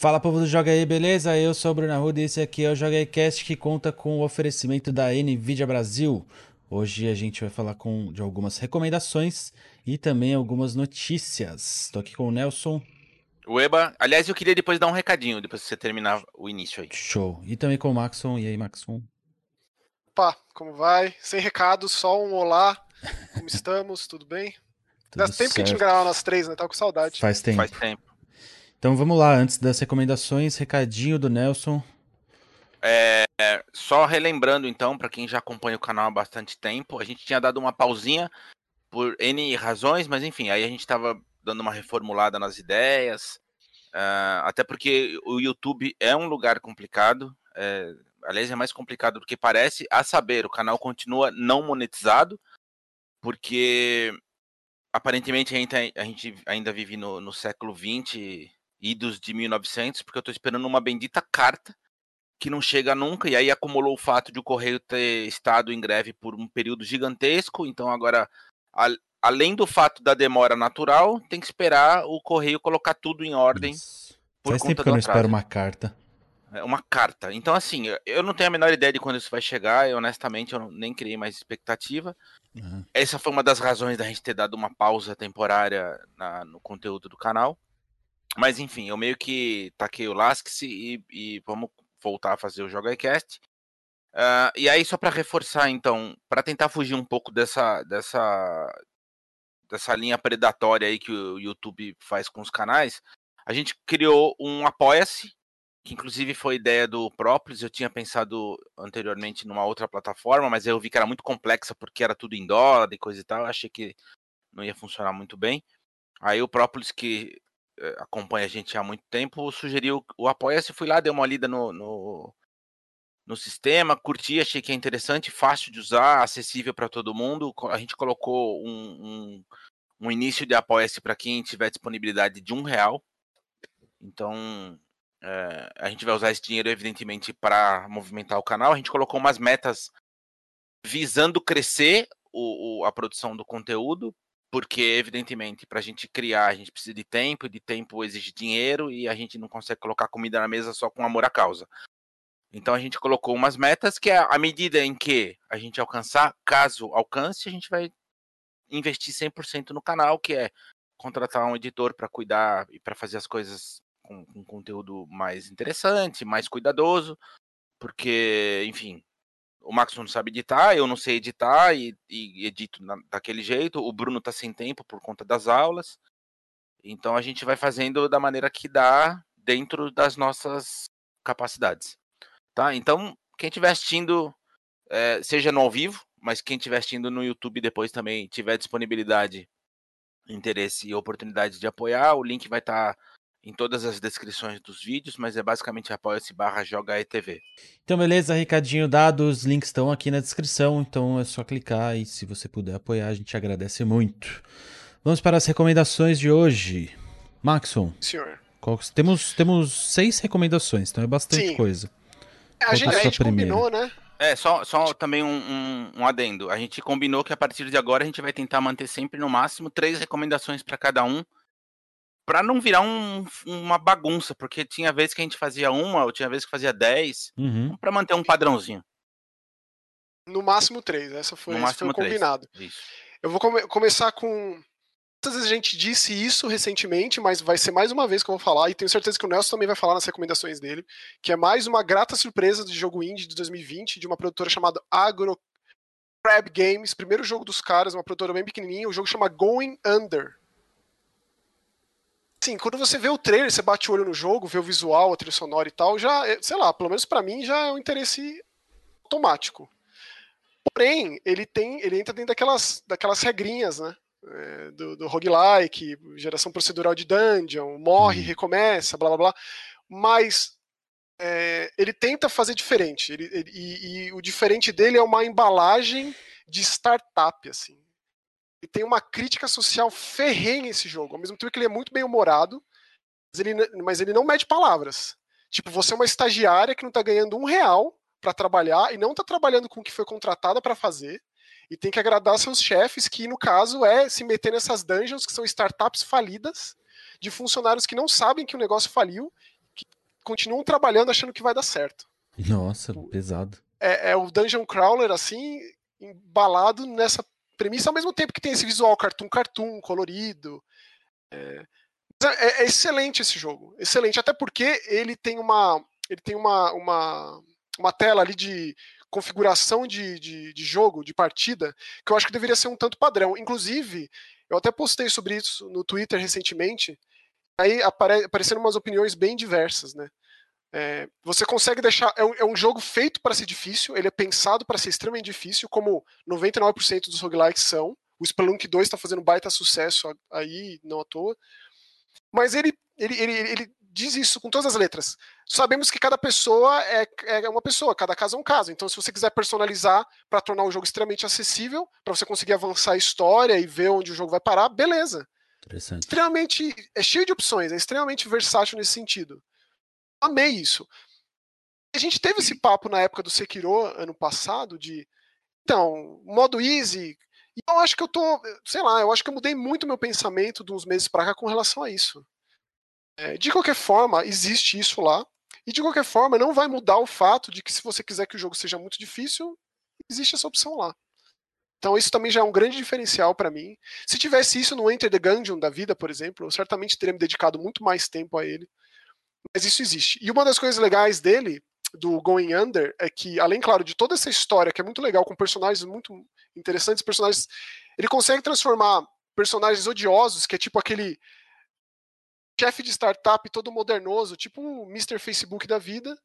Fala povo do Joga aí, beleza? Eu sou o Bruno Arruda e esse aqui é o Joga aí Cast que conta com o oferecimento da Nvidia Brasil. Hoje a gente vai falar com, de algumas recomendações e também algumas notícias. Estou aqui com o Nelson. O Eba, aliás, eu queria depois dar um recadinho, depois que você terminar o início aí. Show. E também com o Maxon. E aí, Maxon? Opa, como vai? Sem recado, só um olá. Como estamos? Tudo bem? Tudo Faz tempo certo. que a gente não gravava nós três, né? Tava com saudade. Faz tempo. Faz tempo. Então vamos lá, antes das recomendações, recadinho do Nelson. É, só relembrando então, para quem já acompanha o canal há bastante tempo, a gente tinha dado uma pausinha por N razões, mas enfim, aí a gente estava dando uma reformulada nas ideias, uh, até porque o YouTube é um lugar complicado, é, aliás, é mais complicado do que parece, a saber, o canal continua não monetizado, porque aparentemente a gente, ainda vive no, no século 20 idos de 1900, porque eu estou esperando uma bendita carta que não chega nunca, e aí acumulou o fato de o Correio ter estado em greve por um período gigantesco, então agora, a, além do fato da demora natural, tem que esperar o Correio colocar tudo em ordem. Isso. Por Faz tempo que eu não espero uma carta. É uma carta. Então, assim, eu não tenho a menor ideia de quando isso vai chegar, e honestamente eu nem criei mais expectativa. Uhum. Essa foi uma das razões da gente ter dado uma pausa temporária na, no conteúdo do canal. Mas enfim, eu meio que taquei o Lasks e, e vamos voltar a fazer o JogaCast. Uh, e aí, só para reforçar, então, para tentar fugir um pouco dessa, dessa, dessa linha predatória aí que o YouTube faz com os canais, a gente criou um Apoia-se, que inclusive foi ideia do Própolis. Eu tinha pensado anteriormente numa outra plataforma, mas eu vi que era muito complexa porque era tudo em dólar e coisa e tal. Eu achei que não ia funcionar muito bem. Aí o Própolis, que acompanha a gente há muito tempo, sugeriu o Apoia-se. Fui lá, dei uma lida no, no, no, sistema, curti, achei que é interessante, fácil de usar, acessível para todo mundo. A gente colocou um, um, um início de Apoia-se para quem tiver disponibilidade de um real. Então, é, a gente vai usar esse dinheiro, evidentemente, para movimentar o canal. A gente colocou umas metas visando crescer o, o, a produção do conteúdo porque evidentemente para a gente criar a gente precisa de tempo, e de tempo exige dinheiro e a gente não consegue colocar comida na mesa só com amor à causa. Então a gente colocou umas metas que à medida em que a gente alcançar, caso alcance, a gente vai investir 100% no canal, que é contratar um editor para cuidar e para fazer as coisas com, com conteúdo mais interessante, mais cuidadoso, porque, enfim, o Max não sabe editar, eu não sei editar e, e edito na, daquele jeito. O Bruno tá sem tempo por conta das aulas. Então a gente vai fazendo da maneira que dá dentro das nossas capacidades. Tá? Então, quem estiver assistindo, é, seja no ao vivo, mas quem estiver assistindo no YouTube depois também tiver disponibilidade, interesse e oportunidade de apoiar, o link vai estar tá em todas as descrições dos vídeos, mas é basicamente apoia-se barra joga ETV. Então, beleza, recadinho dado, os links estão aqui na descrição, então é só clicar e se você puder apoiar, a gente agradece muito. Vamos para as recomendações de hoje. Maxon. Senhor. Qual, temos, temos seis recomendações, então é bastante Sim. coisa. É, a gente, a gente combinou, né? É, só, só também um, um, um, adendo. A gente combinou que a partir de agora a gente vai tentar manter sempre no máximo três recomendações para cada um para não virar um, uma bagunça, porque tinha vezes que a gente fazia uma, ou tinha vezes que fazia dez, uhum. para manter um padrãozinho. No máximo três, essa foi, no foi o combinado. Isso. Eu vou come começar com. Muitas vezes a gente disse isso recentemente, mas vai ser mais uma vez que eu vou falar, e tenho certeza que o Nelson também vai falar nas recomendações dele, que é mais uma grata surpresa de jogo indie de 2020, de uma produtora chamada Agro Crab Games, primeiro jogo dos caras, uma produtora bem pequenininha, o jogo chama Going Under. Sim, quando você vê o trailer, você bate o olho no jogo, vê o visual, a trilha sonora e tal, já, é, sei lá, pelo menos para mim já é um interesse automático. Porém, ele tem, ele entra dentro daquelas, daquelas regrinhas, né? É, do, do roguelike, geração procedural de dungeon, morre, uhum. recomeça, blá blá blá. Mas é, ele tenta fazer diferente. Ele, ele, e, e, o diferente dele é uma embalagem de startup, assim e tem uma crítica social ferrenha esse jogo. Ao mesmo tempo que ele é muito bem humorado, mas ele, mas ele não mede palavras. Tipo, você é uma estagiária que não tá ganhando um real para trabalhar e não tá trabalhando com o que foi contratada para fazer e tem que agradar seus chefes, que no caso é se meter nessas dungeons que são startups falidas de funcionários que não sabem que o negócio faliu, que continuam trabalhando achando que vai dar certo. Nossa, pesado. É, é o Dungeon Crawler, assim, embalado nessa premissa, ao mesmo tempo que tem esse visual cartoon, cartoon, colorido. É, é, é, excelente esse jogo, excelente, até porque ele tem uma, ele tem uma, uma, uma tela ali de configuração de, de, de, jogo, de partida, que eu acho que deveria ser um tanto padrão. Inclusive, eu até postei sobre isso no Twitter recentemente, aí apare, apareceram umas opiniões bem diversas, né? É, você consegue deixar. É um, é um jogo feito para ser difícil, ele é pensado para ser extremamente difícil, como 99% dos roguelikes são. O Spelunk 2 está fazendo baita sucesso aí, não à toa. Mas ele, ele, ele, ele diz isso com todas as letras. Sabemos que cada pessoa é, é uma pessoa, cada caso é um caso. Então, se você quiser personalizar para tornar o jogo extremamente acessível, para você conseguir avançar a história e ver onde o jogo vai parar, beleza. Extremamente. É cheio de opções, é extremamente versátil nesse sentido. Amei isso. A gente teve esse papo na época do Sekiro, ano passado, de. Então, modo easy. E eu acho que eu tô. Sei lá, eu acho que eu mudei muito meu pensamento de uns meses para cá com relação a isso. É, de qualquer forma, existe isso lá. E de qualquer forma, não vai mudar o fato de que se você quiser que o jogo seja muito difícil, existe essa opção lá. Então isso também já é um grande diferencial para mim. Se tivesse isso no Enter the Gungeon da vida, por exemplo, eu certamente teria me dedicado muito mais tempo a ele. Mas isso existe. E uma das coisas legais dele, do Going Under, é que, além, claro, de toda essa história, que é muito legal, com personagens muito interessantes, personagens. Ele consegue transformar personagens odiosos, que é tipo aquele chefe de startup todo modernoso, tipo o Mr. Facebook da vida,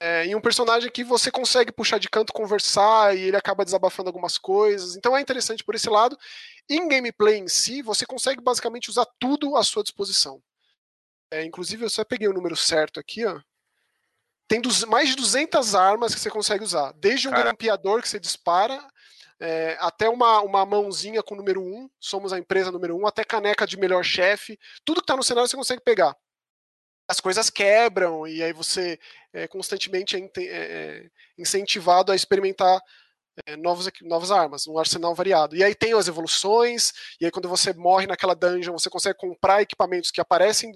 é, em um personagem que você consegue puxar de canto, conversar e ele acaba desabafando algumas coisas. Então é interessante por esse lado. Em gameplay em si, você consegue basicamente usar tudo à sua disposição. É, inclusive, eu só peguei o número certo aqui, ó. Tem dos, mais de 200 armas que você consegue usar. Desde um Cara. grampeador que você dispara, é, até uma, uma mãozinha com o número 1, somos a empresa número 1, até caneca de melhor chefe, tudo que está no cenário você consegue pegar. As coisas quebram e aí você é constantemente é, é, incentivado a experimentar é, novos, novas armas, um arsenal variado. E aí tem as evoluções, e aí quando você morre naquela dungeon, você consegue comprar equipamentos que aparecem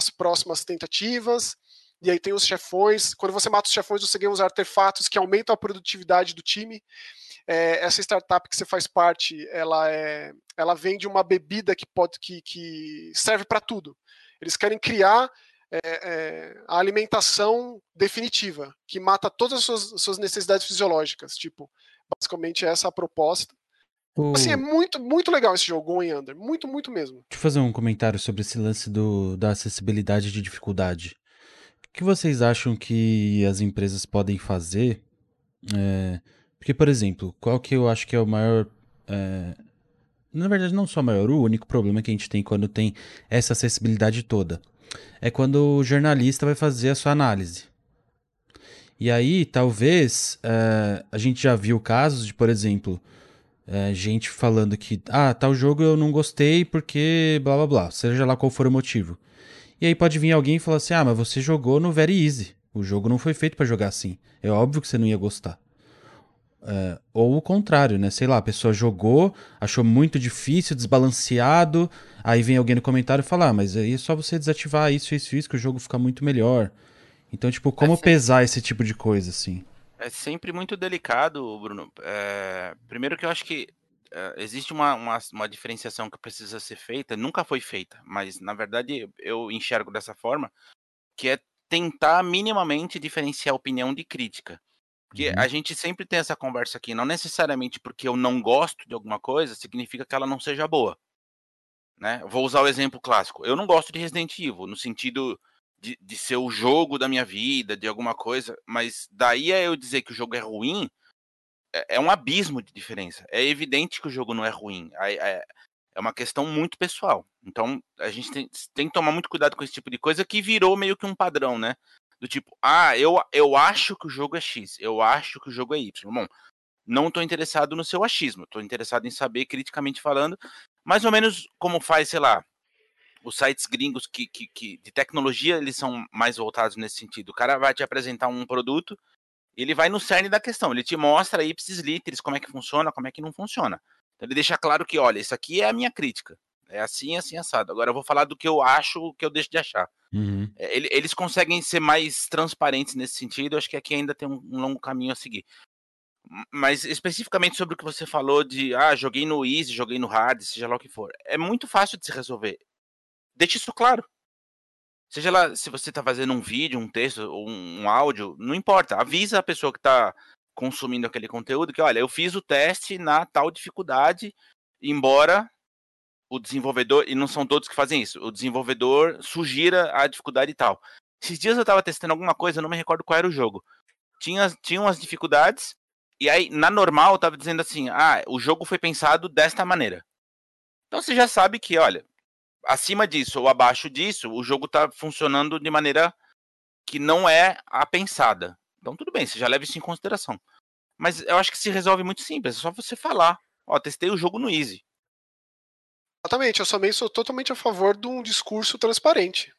nas próximas tentativas. E aí tem os chefões. Quando você mata os chefões, você ganha uns artefatos que aumentam a produtividade do time. É, essa startup que você faz parte, ela, é, ela vende uma bebida que pode que, que serve para tudo. Eles querem criar é, é, a alimentação definitiva, que mata todas as suas, suas, necessidades fisiológicas. Tipo, basicamente essa é a proposta. O... Assim, é muito, muito legal esse jogo, Going Under. Muito, muito mesmo. Deixa eu fazer um comentário sobre esse lance do, da acessibilidade de dificuldade. O que vocês acham que as empresas podem fazer é, porque, por exemplo, qual que eu acho que é o maior. É... Na verdade, não só o maior, o único problema que a gente tem quando tem essa acessibilidade toda é quando o jornalista vai fazer a sua análise. E aí, talvez, é, a gente já viu casos de, por exemplo, é, gente falando que, ah, tal jogo eu não gostei porque blá blá blá, seja lá qual for o motivo. E aí pode vir alguém e falar assim, ah, mas você jogou no Very Easy. O jogo não foi feito para jogar assim. É óbvio que você não ia gostar. É, ou o contrário, né? Sei lá, a pessoa jogou, achou muito difícil, desbalanceado, aí vem alguém no comentário e fala, ah, mas aí é só você desativar isso, isso, isso, que o jogo fica muito melhor. Então, tipo, como sempre... pesar esse tipo de coisa, assim? É sempre muito delicado, Bruno. É... Primeiro que eu acho que é, existe uma, uma, uma, diferenciação que precisa ser feita, nunca foi feita, mas na verdade eu enxergo dessa forma, que é tentar minimamente diferenciar opinião de crítica. Porque uhum. a gente sempre tem essa conversa aqui, não necessariamente porque eu não gosto de alguma coisa, significa que ela não seja boa. Né? Vou usar o exemplo clássico. Eu não gosto de Resident Evil, no sentido de, de ser o jogo da minha vida, de alguma coisa, mas daí a eu dizer que o jogo é ruim, é, é um abismo de diferença. É evidente que o jogo não é ruim. É, é, é uma questão muito pessoal. Então, a gente tem, tem que tomar muito cuidado com esse tipo de coisa que virou meio que um padrão, né? do tipo, ah, eu, eu acho que o jogo é X, eu acho que o jogo é Y. Bom, não estou interessado no seu achismo, estou interessado em saber, criticamente falando, mais ou menos como faz, sei lá, os sites gringos que, que, que, de tecnologia, eles são mais voltados nesse sentido. O cara vai te apresentar um produto, ele vai no cerne da questão, ele te mostra ipsis literis como é que funciona, como é que não funciona. Então ele deixa claro que, olha, isso aqui é a minha crítica. é assim, assim, assado. Agora eu vou falar do que eu acho, o que eu deixo de achar. Uhum. É, eles conseguem ser mais transparentes nesse sentido, eu acho que aqui ainda tem um, um longo caminho a seguir. Mas especificamente sobre o que você falou de, ah, joguei no easy, joguei no hard, seja lá o que for. É muito fácil de se resolver. Deixe isso claro. Seja lá se você está fazendo um vídeo, um texto ou um, um áudio, não importa. Avisa a pessoa que está consumindo aquele conteúdo que, olha, eu fiz o teste na tal dificuldade, embora o desenvolvedor, e não são todos que fazem isso, o desenvolvedor sugira a dificuldade e tal. Esses dias eu estava testando alguma coisa, não me recordo qual era o jogo. Tinha, tinha umas dificuldades, e aí na normal estava dizendo assim: ah, o jogo foi pensado desta maneira. Então você já sabe que, olha, acima disso ou abaixo disso, o jogo está funcionando de maneira que não é a pensada. Então tudo bem, você já leva isso em consideração. Mas eu acho que se resolve muito simples, é só você falar. Ó, testei o jogo no Easy. Exatamente, eu também sou totalmente a favor de um discurso transparente.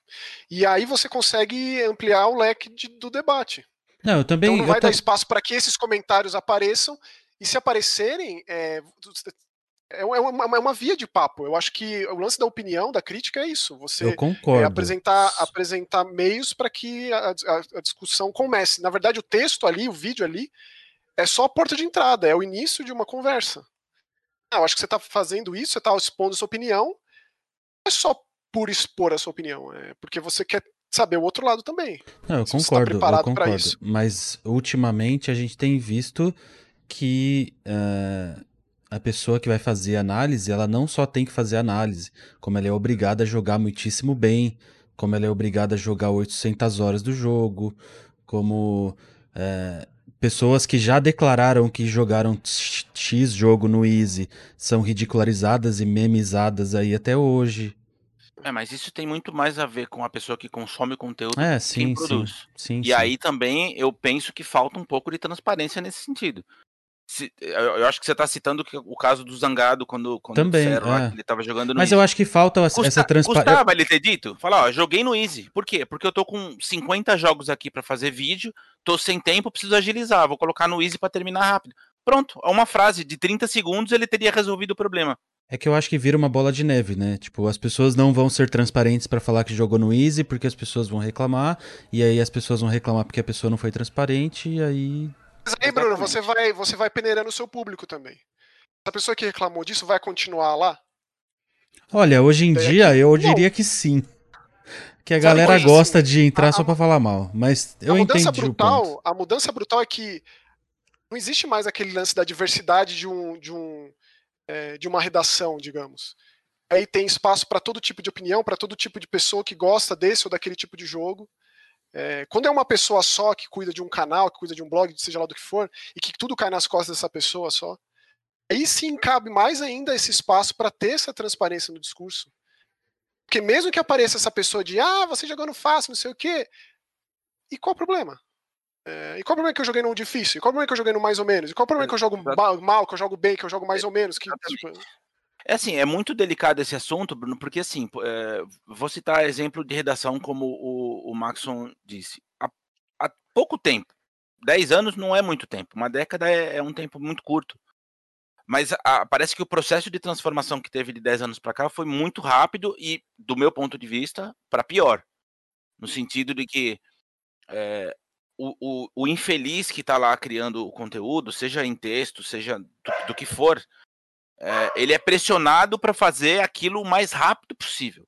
E aí você consegue ampliar o leque de, do debate. Não, eu também. Então não vai eu dar espaço para que esses comentários apareçam, e se aparecerem, é, é, uma, é uma via de papo. Eu acho que o lance da opinião, da crítica é isso. Você. É apresentar, apresentar meios para que a, a, a, discussão comece. Na verdade, o texto ali, o vídeo ali, é só a porta de entrada, é o início de uma conversa. Ah, eu acho que você está fazendo isso, você está expondo sua opinião, não é só por expor a sua opinião, é porque você quer saber o outro lado também. Não, eu concordo, tá eu concordo. Mas ultimamente a gente tem visto que uh, a pessoa que vai fazer análise, ela não só tem que fazer análise, como ela é obrigada a jogar muitíssimo bem, como ela é obrigada a jogar 800 horas do jogo, como uh, pessoas que já declararam que jogaram X jogo no Easy são ridicularizadas e memizadas aí até hoje. É, mas isso tem muito mais a ver com a pessoa que consome o conteúdo é, que sim, quem produz. Sim, sim, e sim. aí também eu penso que falta um pouco de transparência nesse sentido. Eu acho que você está citando o caso do Zangado, quando, quando Também, é. lá ele estava jogando no Mas Easy. eu acho que falta Custa, essa transparência. Custava ele ter dito? Falar, ó, joguei no Easy. Por quê? Porque eu tô com 50 jogos aqui para fazer vídeo, tô sem tempo, preciso agilizar, vou colocar no Easy para terminar rápido. Pronto, é uma frase de 30 segundos ele teria resolvido o problema. É que eu acho que vira uma bola de neve, né? Tipo, as pessoas não vão ser transparentes para falar que jogou no Easy, porque as pessoas vão reclamar, e aí as pessoas vão reclamar porque a pessoa não foi transparente, e aí. Mas aí, Bruno, você vai, você vai peneirando o seu público também. Essa pessoa que reclamou disso vai continuar lá? Olha, hoje em dia eu diria que sim. Que a Sabe galera gosta assim, de entrar a- só pra falar mal. Mas eu a mudança entendi o brutal, ponto. a mudança brutal é que não existe mais aquele lance da diversidade de um de um é, de uma redação, digamos. Aí tem espaço para todo tipo de opinião, para todo tipo de pessoa que gosta desse ou daquele tipo de jogo. É, quando é uma pessoa só que cuida de um canal, que cuida de um blog, seja lá do que for, e que tudo cai nas costas dessa pessoa só, aí sim cabe mais ainda esse espaço para ter essa transparência no discurso. Porque mesmo que apareça essa pessoa de ah, você jogando fácil, não sei o quê, e qual o problema? É, e qual o problema que eu joguei no difícil? E qual o problema que eu joguei no mais ou menos? E qual o problema que eu jogo mal, que eu jogo bem, que eu jogo mais ou menos? Que, tipo, É assim, é muito delicado esse assunto, Bruno, porque assim, é, vou citar exemplo de redação como o, o Maxon disse. Há, há pouco tempo, 10 anos não é muito tempo, uma década é, é um tempo muito curto. Mas a- parece que o processo de transformação que teve de 10 anos para cá foi muito rápido e, do meu ponto de vista, para pior. No sentido de que é, o, o, o infeliz que está lá criando o conteúdo, seja em texto, seja do, do que for, é, ele é pressionado para fazer aquilo o mais rápido possível.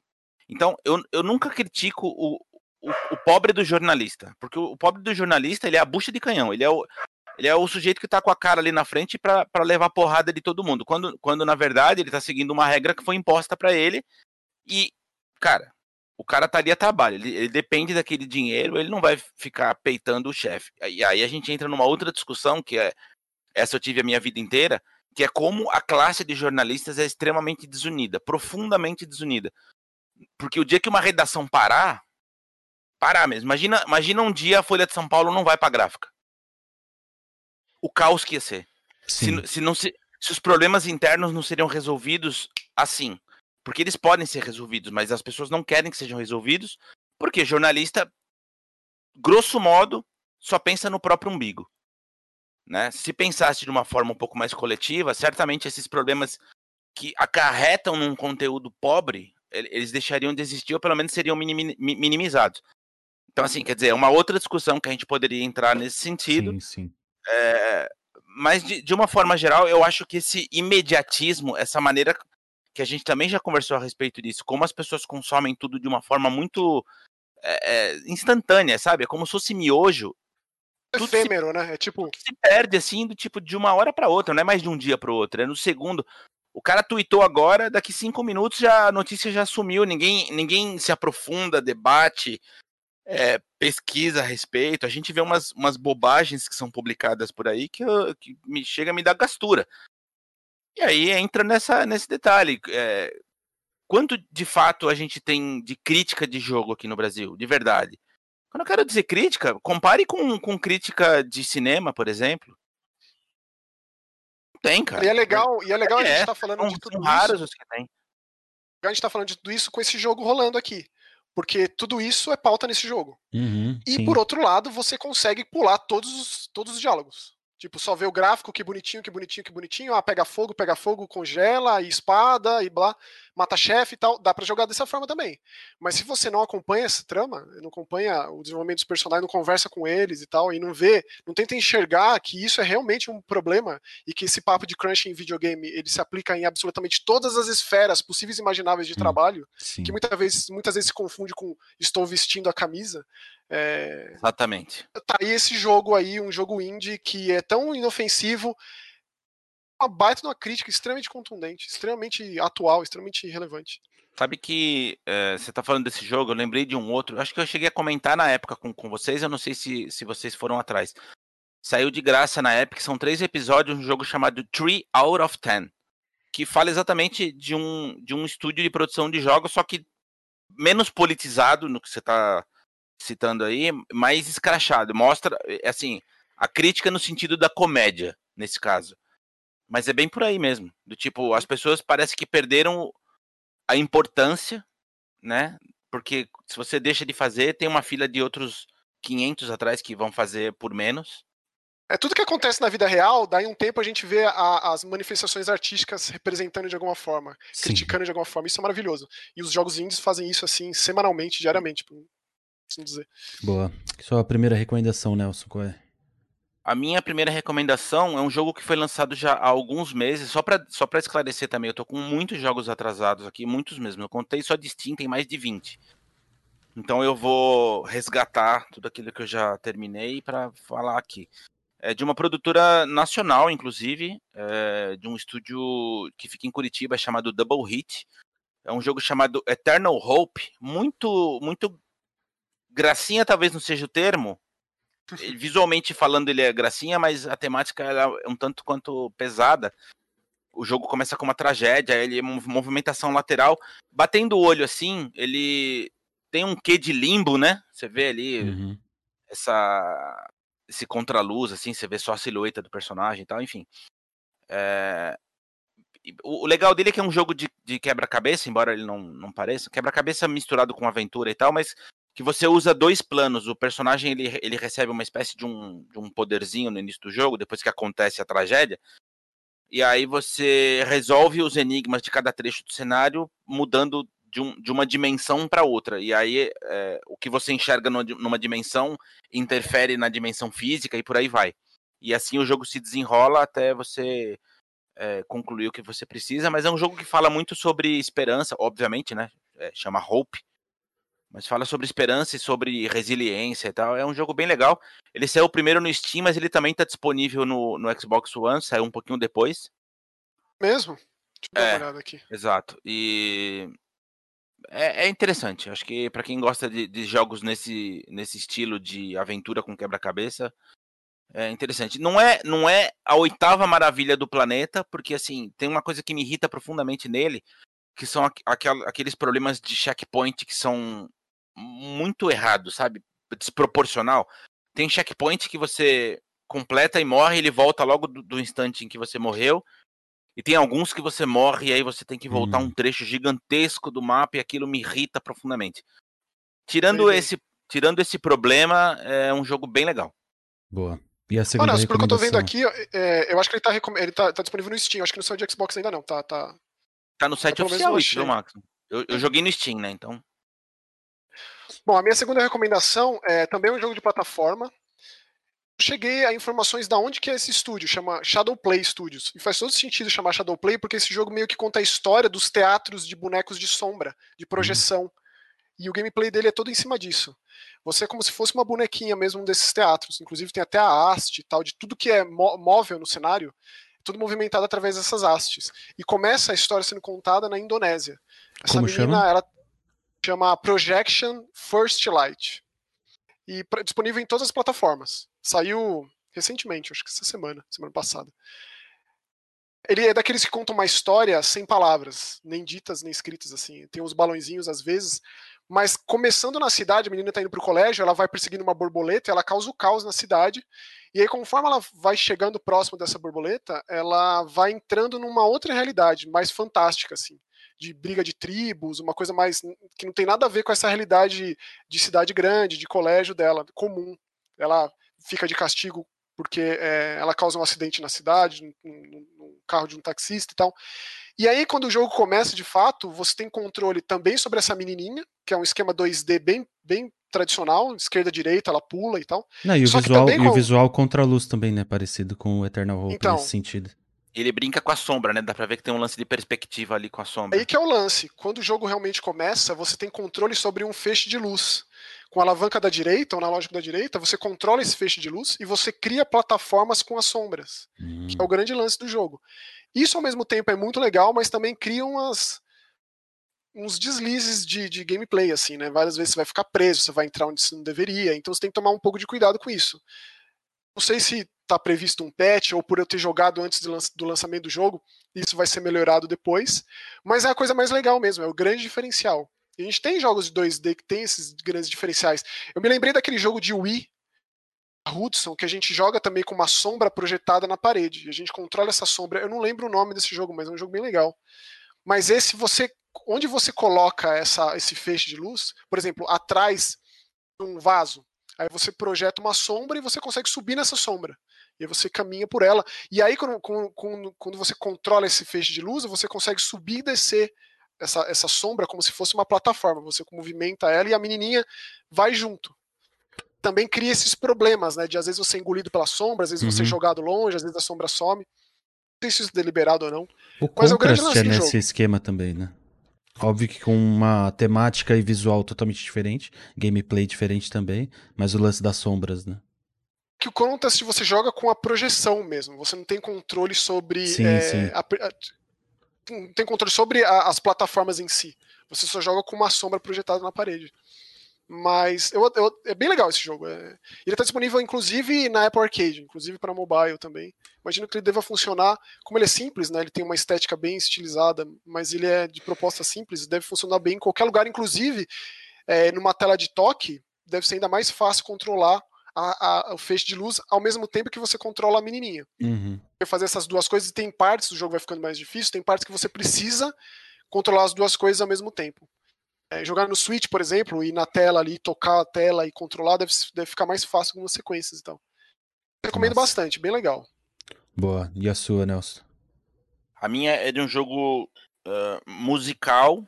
Então, eu, eu nunca critico o, o, o pobre do jornalista, porque o, pobre do jornalista ele é a bucha de canhão, ele é o, ele é o sujeito que está com a cara ali na frente para levar porrada de todo mundo, quando, quando na verdade ele está seguindo uma regra que foi imposta para ele e, cara, o cara tá ali a trabalho, ele, ele depende daquele dinheiro, ele não vai ficar peitando o chefe. E aí a gente entra numa outra discussão, que é essa eu tive a minha vida inteira, que é como a classe de jornalistas é extremamente desunida, profundamente desunida. Porque o dia que uma redação parar, parar mesmo. Imagina, imagina um dia a Folha de São Paulo não vai para gráfica. O caos que ia ser. Se, se, não se, se os problemas internos não seriam resolvidos assim. Porque eles podem ser resolvidos, mas as pessoas não querem que sejam resolvidos, porque jornalista, grosso modo, só pensa no próprio umbigo. Né? Se pensasse de uma forma um pouco mais coletiva, certamente esses problemas que acarretam num conteúdo pobre, eles deixariam de existir ou pelo menos seriam minimizados. Então, assim, quer dizer, é uma outra discussão que a gente poderia entrar nesse sentido. Sim, sim. É, mas, de, de uma forma geral, eu acho que esse imediatismo, essa maneira que a gente também já conversou a respeito disso, como as pessoas consomem tudo de uma forma muito é, instantânea, sabe? É como se fosse miojo. Efêmero, se, né? É tipo. Se perde assim, do tipo de uma hora para outra, não é mais de um dia para outro, é no segundo. O cara tweetou agora, daqui cinco minutos já a notícia já sumiu, ninguém, ninguém se aprofunda, debate, é, pesquisa a respeito. A gente vê umas, umas bobagens que são publicadas por aí que, eu, que me chega a me dar gastura. E aí entra nessa, nesse detalhe. É, quanto de fato a gente tem de crítica de jogo aqui no Brasil, de verdade? Quando eu quero dizer crítica, compare com, com crítica de cinema, por exemplo. Não tem, cara. E é legal, e é legal é, a gente estar tá falando são, de tudo são raros isso. os que tem. A gente tá falando de tudo isso com esse jogo rolando aqui. Porque tudo isso é pauta nesse jogo. Uhum, e sim. por outro lado, você consegue pular todos os, todos os diálogos. Tipo, só ver o gráfico, que bonitinho, que bonitinho, que bonitinho. Ah, pega fogo, pega fogo, congela, e espada, e blá, mata chefe e tal. Dá para jogar dessa forma também. Mas se você não acompanha essa trama, não acompanha o desenvolvimento dos personagens, não conversa com eles e tal, e não vê, não tenta enxergar que isso é realmente um problema e que esse papo de crunch em videogame ele se aplica em absolutamente todas as esferas possíveis e imagináveis de hum, trabalho, sim. que muitas vezes, muitas vezes se confunde com estou vestindo a camisa. É... Exatamente. Tá aí esse jogo aí, um jogo indie que é tão inofensivo, uma baita de uma crítica extremamente contundente, extremamente atual, extremamente relevante. Sabe que é, você está falando desse jogo, eu lembrei de um outro, acho que eu cheguei a comentar na época com, com vocês, eu não sei se, se vocês foram atrás. Saiu de graça na Epic, são três episódios, um jogo chamado Three Out of Ten, que fala exatamente de um, de um estúdio de produção de jogos, só que menos politizado no que você está citando aí, mais escrachado. Mostra, é, assim, a crítica no sentido da comédia, nesse caso. Mas é bem por aí mesmo. Do tipo, as pessoas parece que perderam a importância, né? Porque se você deixa de fazer, tem uma fila de outros 500 atrás que vão fazer por menos. É tudo que acontece na vida real, daí um tempo a gente vê a, as manifestações artísticas representando de alguma forma, Sim. criticando de alguma forma. Isso é maravilhoso. E os jogos indies fazem isso assim semanalmente, diariamente, por assim dizer. Boa. Sua primeira recomendação, Nelson, qual é? A minha primeira recomendação é um jogo que foi lançado já há alguns meses, só para só esclarecer também, eu tô com muitos jogos atrasados aqui, muitos mesmo. Eu contei só de Steam, tem mais de 20. Então eu vou resgatar tudo aquilo que eu já terminei para falar aqui. É de uma produtora nacional, inclusive, é de um estúdio que fica em Curitiba, chamado Double Hit. É um jogo chamado Eternal Hope, muito, muito gracinha talvez não seja o termo, Visualmente falando, ele é gracinha, mas a temática é um tanto quanto pesada. O jogo começa com uma tragédia, ele é uma movimentação lateral. Batendo o olho assim, ele tem um quê de limbo, né? Você vê ali uhum. essa esse contraluz, assim, você vê só a silhueta do personagem e tal, enfim. É... O, legal dele é que é um jogo de, de quebra-cabeça, embora ele não, não pareça. Quebra-cabeça misturado com aventura e tal, mas que você usa dois planos. O personagem ele, ele recebe uma espécie de um, de um poderzinho no início do jogo, depois que acontece a tragédia. E aí você resolve os enigmas de cada trecho do cenário, mudando de, um, de uma dimensão para outra. E aí é, o que você enxerga numa dimensão interfere na dimensão física e por aí vai. E assim o jogo se desenrola até você é, concluir o que você precisa. Mas é um jogo que fala muito sobre esperança, obviamente, né? É, chama Hope mas fala sobre esperança e sobre resiliência e tal. É um jogo bem legal. Ele saiu primeiro no Steam, mas ele também está disponível no, no Xbox One, saiu um pouquinho depois. Mesmo? Deixa eu dar é, uma olhada aqui. Exato. E é, é interessante. Acho que para quem gosta de, de, jogos nesse, nesse estilo de aventura com quebra-cabeça, é interessante. Não é, não é a oitava maravilha do planeta, porque assim, tem uma coisa que me irrita profundamente nele, que são aqu aqueles problemas de checkpoint que são muito errado, sabe? Desproporcional. Tem checkpoint que você completa e morre, ele volta logo do, do, instante em que você morreu. E tem alguns que você morre e aí você tem que voltar hum. um trecho gigantesco do mapa e aquilo me irrita profundamente. Tirando esse, tirando esse problema, é um jogo bem legal. Boa. E a segunda Olha, pelo que eu tô vendo aqui, é, eu acho que ele, tá, ele tá, tá, disponível no Steam, acho que não saiu de Xbox ainda não, tá, tá, Tá no site oficial isso, viu, Max? Eu, eu joguei no Steam, né? Então. Bom, a minha segunda recomendação é também um jogo de plataforma. Cheguei a informações da onde que é esse estúdio, chama Shadow Play Studios. E faz todo sentido chamar Shadow Play porque esse jogo meio que conta a história dos teatros de bonecos de sombra, de projeção. E o gameplay dele é todo em cima disso. Você é como se fosse uma bonequinha mesmo desses teatros. Inclusive tem até a haste e tal, de tudo que é móvel no cenário, tudo movimentado através dessas hastes. E começa a história sendo contada na Indonésia. Essa como menina, chama? ela chama Projection First Light. E disponível em todas as plataformas. Saiu recentemente, acho que essa semana, semana passada. Ele é daqueles que contam uma história sem palavras, nem ditas nem escritas assim. Tem uns balãozinhos às vezes, mas começando na cidade, a menina está indo para o colégio, ela vai perseguindo uma borboleta, ela causa o caos na cidade. E aí, conforme ela vai chegando próximo dessa borboleta, ela vai entrando numa outra realidade, mais fantástica, assim, de briga de tribos, uma coisa mais que não tem nada a ver com essa realidade de cidade grande, de colégio dela, comum. Ela fica de castigo porque é, ela causa um acidente na cidade, no carro de um taxista e tal. E aí, quando o jogo começa de fato, você tem controle também sobre essa menininha, que é um esquema 2D bem, bem tradicional, esquerda direita, ela pula e tal. Não, e o, visual, e com... o visual contra a luz também, né? Parecido com o Eternal Hope então, nesse sentido. Ele brinca com a sombra, né? Dá pra ver que tem um lance de perspectiva ali com a sombra. Aí que é o lance. Quando o jogo realmente começa, você tem controle sobre um feixe de luz. Com a alavanca da direita, ou na lógica da direita, você controla esse feixe de luz e você cria plataformas com as sombras. Hum. Que é o grande lance do jogo. Isso ao mesmo tempo é muito legal, mas também cria umas, uns deslizes de, de gameplay, assim, né? Várias vezes você vai ficar preso, você vai entrar onde você não deveria, então você tem que tomar um pouco de cuidado com isso. Não sei se está previsto um patch ou por eu ter jogado antes do, lançamento do jogo, isso vai ser melhorado depois, mas é a coisa mais legal mesmo, é o grande diferencial. A gente tem jogos de 2D que tem esses grandes diferenciais. Eu me lembrei daquele jogo de Wii, Hudson, que a gente joga também com uma sombra projetada na parede. E a gente controla essa sombra. Eu não lembro o nome desse jogo, mas é um jogo bem legal. Mas esse você. Onde você coloca essa, esse feixe de luz, por exemplo, atrás de um vaso, aí você projeta uma sombra e você consegue subir nessa sombra. E aí você caminha por ela. E aí, quando, quando, quando você controla esse feixe de luz, você consegue subir e descer essa, essa sombra como se fosse uma plataforma. Você movimenta ela e a menininha vai junto também cria esses problemas, né? De às vezes você é engolido pela sombra, às vezes uhum. você é uhum. jogado longe, às vezes a sombra some. Não sei se isso é deliberado ou não. O mas é, o grande é nesse jogo. esquema também, né? Óbvio que com uma temática e visual totalmente diferente, gameplay diferente também, mas o lance das sombras, né? Que o Contest você joga com a projeção mesmo, você não tem controle sobre. Sim, é, sim. A, a, não tem controle sobre a, as plataformas em si. Você só joga com uma sombra projetada na parede. Mas eu, eu, é bem legal esse jogo. É, ele está disponível, inclusive, na Apple Arcade, inclusive para mobile também. Imagino que ele deva funcionar. Como ele é simples, né? Ele tem uma estética bem estilizada, mas ele é de proposta simples, deve funcionar bem em qualquer lugar, inclusive é, numa tela de toque, deve ser ainda mais fácil controlar a, a, o feixe de luz ao mesmo tempo que você controla a menininha. Uhum. Fazer essas duas coisas, e tem partes do jogo vai ficando mais difícil, tem partes que você precisa controlar as duas coisas ao mesmo tempo. É, jogar no Switch, por exemplo, e na tela ali, tocar a tela e controlar, deve, deve ficar mais fácil com as sequências então. Recomendo Nossa. bastante, bem legal. Boa. E a sua, Nelson? A minha é de um jogo uh, musical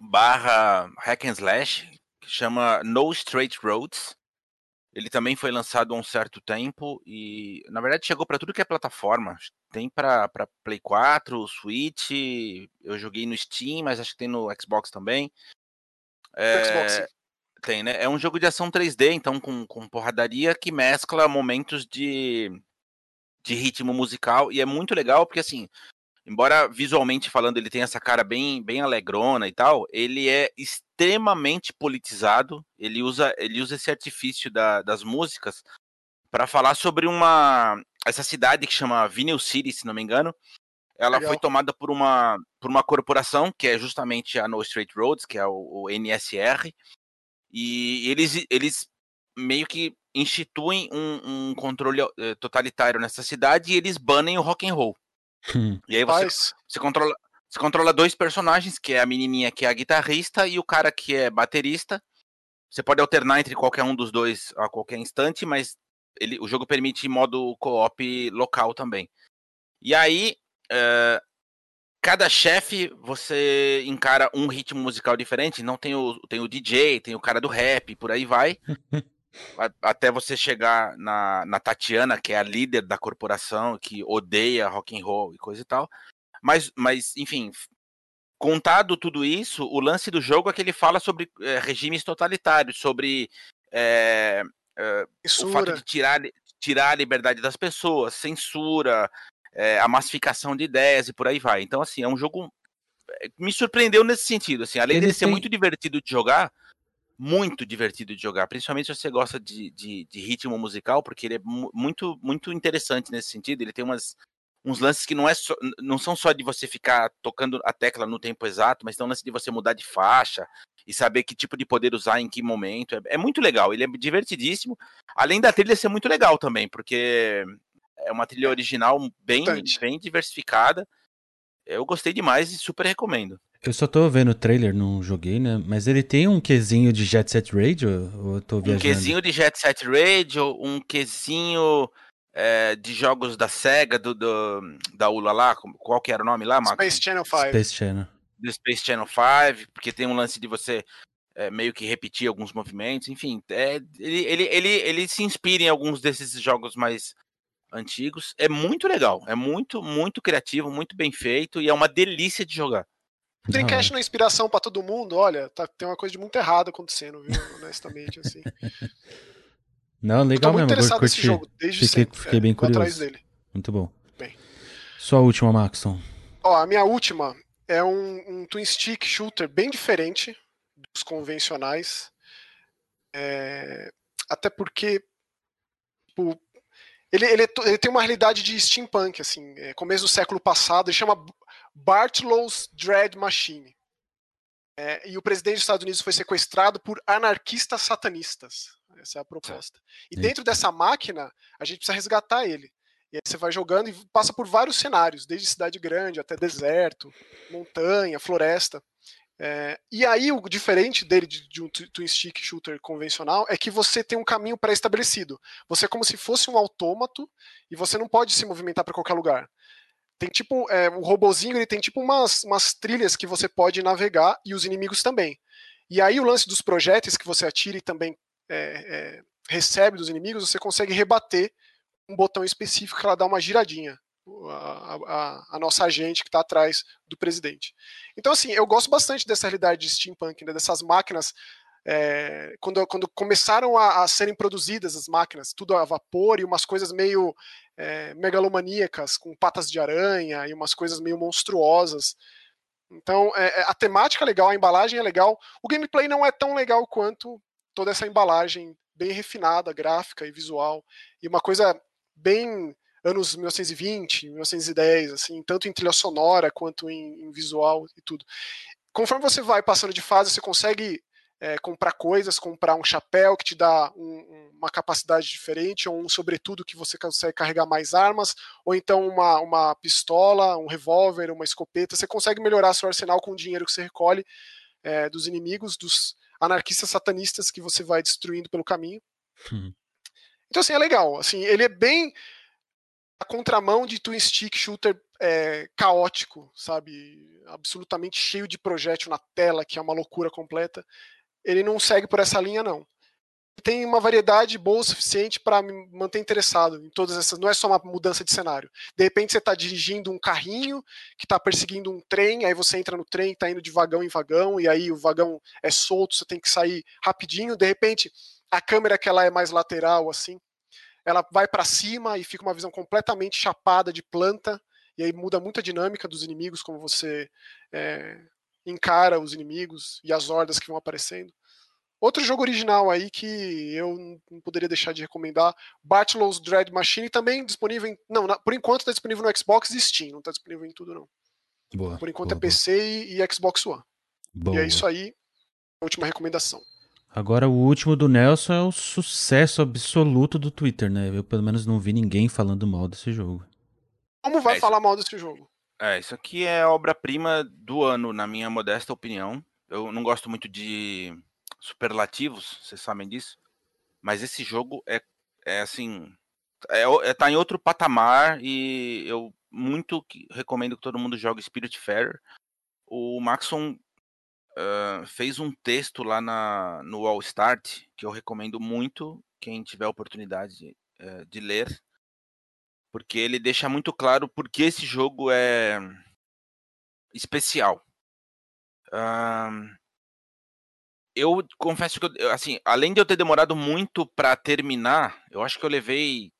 barra hack and slash que chama No Straight Roads. Ele também foi lançado há um certo tempo e, na verdade, chegou para tudo que é plataforma. Tem para Play 4, Switch, eu joguei no Steam, mas acho que tem no Xbox também. É, Xbox. Tem, né? É um jogo de ação 3D, então com, com porradaria que mescla momentos de, de ritmo musical e é muito legal porque assim, embora visualmente falando ele tenha essa cara bem, bem alegrona e tal, ele é extremamente politizado. Ele usa, ele usa esse artifício da, das músicas para falar sobre uma essa cidade que chama Vinyl City, se não me engano. Ela Legal. foi tomada por uma por uma corporação que é justamente a No Straight Roads, que é o, o NSR, e eles eles meio que instituem um, um controle eh, totalitário nessa cidade e eles banem o rock and roll. Hum. E aí você, você, controla, você controla dois personagens, que é a menininha que é a guitarrista e o cara que é baterista. Você pode alternar entre qualquer um dos dois a qualquer instante, mas ele, o jogo permite modo co-op local também. E aí, uh, cada chefe você encara um ritmo musical diferente. Não tem o, tem o DJ, tem o cara do rap, por aí vai. até você chegar na, na Tatiana, que é a líder da corporação, que odeia rock and roll e coisa e tal. Mas, mas enfim, contado tudo isso, o lance do jogo é que ele fala sobre é, regimes totalitários, sobre é, é, o fato de tirar, tirar a liberdade das pessoas, censura, é, a massificação de ideias e por aí vai. Então, assim, é um jogo. Me surpreendeu nesse sentido. Assim, além de ser muito divertido de jogar, muito divertido de jogar, principalmente se você gosta de, de, de ritmo musical, porque ele é muito, muito interessante nesse sentido. Ele tem umas, uns lances que não, é só, não são só de você ficar tocando a tecla no tempo exato, mas tem um lance de você mudar de faixa e saber que tipo de poder usar em que momento. É, é muito legal, ele é divertidíssimo. Além da trilha ser muito legal também, porque é uma trilha original bem, bem diversificada. Eu gostei demais e super recomendo. Eu só tô vendo o trailer, não joguei, né? Mas ele tem um quesinho de Jet Set Radio? Ou eu tô viajando? Um quesinho de Jet Set Radio, um quesinho é, de jogos da SEGA, do, do, da ULA lá, qual que era o nome lá, Marcos? Space Channel 5. Space Channel. Do Space Channel 5, porque tem um lance de você é, meio que repetir alguns movimentos, enfim. É, ele, ele, ele, ele se inspira em alguns desses jogos mais antigos. É muito legal, é muito, muito criativo, muito bem feito e é uma delícia de jogar. O Dreamcast não é inspiração para todo mundo, olha, tá, tem uma coisa de muito errado acontecendo, viu? Honestamente, assim. Não, legal mesmo. Eu tô muito interessado nesse jogo, desde fiquei, sempre. Fiquei bem curioso. Atrás dele. Muito bom. Bem. Sua última, Maxon. Ó, a minha última é um, um twin stick shooter bem diferente dos convencionais. É, até porque tipo, ele, ele, ele, tem uma realidade de steampunk, assim, é, começo do século passado, ele chama Bartlow's Dread Machine. É, e o presidente dos Estados Unidos foi sequestrado por anarquistas satanistas. Essa é a proposta. E dentro dessa máquina, a gente precisa resgatar ele. E aí você vai jogando e passa por vários cenários, desde cidade grande até deserto, montanha, floresta. É, e aí o diferente dele de, de um twin stick shooter convencional é que você tem um caminho pré-estabelecido. Você é como se fosse um autômato e você não pode se movimentar para qualquer lugar. Tem tipo é, o robozinho ele tem tipo umas, umas trilhas que você pode navegar e os inimigos também. E aí o lance dos projéteis que você atira e também é, é, recebe dos inimigos, você consegue rebater um botão específico que ela dá uma giradinha a, a, a nossa agente que está atrás do presidente. Então, assim, eu gosto bastante dessa realidade de steampunk, né, dessas máquinas. É, quando, quando começaram a, a, serem produzidas as máquinas, tudo a vapor e umas coisas meio é, megalomaníacas, com patas de aranha e umas coisas meio monstruosas. Então, é, é a temática é legal, a embalagem é legal. O gameplay não é tão legal quanto toda essa embalagem bem refinada, gráfica e visual. E uma coisa bem anos 1920, 1910, assim, tanto em trilha sonora quanto em, em visual e tudo. Conforme você vai passando de fase, você consegue é, comprar coisas, comprar um chapéu que te dá um, uma capacidade diferente, ou um sobretudo que você consegue carregar mais armas, ou então uma, uma pistola, um revólver, uma escopeta. Você consegue melhorar seu arsenal com o dinheiro que você recolhe é, dos inimigos, dos anarquistas satanistas que você vai destruindo pelo caminho. Uhum. Então, assim, é legal. Assim, ele é bem a contramão de twin stick shooter é, caótico, sabe? Absolutamente cheio de projétil na tela, que é uma loucura completa. Ele não segue por essa linha, não. Tem uma variedade boa o suficiente para me manter interessado em todas essas. Não é só uma mudança de cenário. De repente você está dirigindo um carrinho que está perseguindo um trem, aí você entra no trem, está indo de vagão em vagão, e aí o vagão é solto, você tem que sair rapidinho. De repente a câmera que ela é mais lateral, assim, ela vai para cima e fica uma visão completamente chapada de planta, e aí muda muito a dinâmica dos inimigos, como você é, encara os inimigos e as hordas que vão aparecendo. Outro jogo original aí que eu não poderia deixar de recomendar, Battle's Dread Machine, também disponível em. Não, na, por enquanto está disponível no Xbox e Steam, não está disponível em tudo, não. Boa, por enquanto boa, é PC e, e, Xbox One. Boa. E é isso aí, a última recomendação. Agora, o último do Nelson é o sucesso absoluto do Twitter, né? Eu, pelo menos, não vi ninguém falando mal desse jogo. Como vai é, falar mal desse jogo? É, isso aqui é obra-prima do ano, na minha modesta opinião. Eu não gosto muito de superlativos, vocês sabem disso. Mas esse jogo é, é assim. é, é, tá em outro patamar e eu muito recomendo que todo mundo jogue Spirit Fair. O Maxon uh, fez um texto lá na, no All Start que eu recomendo muito quem tiver oportunidade uh, de ler, porque ele deixa muito claro por que esse jogo é especial. Uh, eu confesso que, eu, assim, além de eu ter demorado muito para terminar, eu acho que eu levei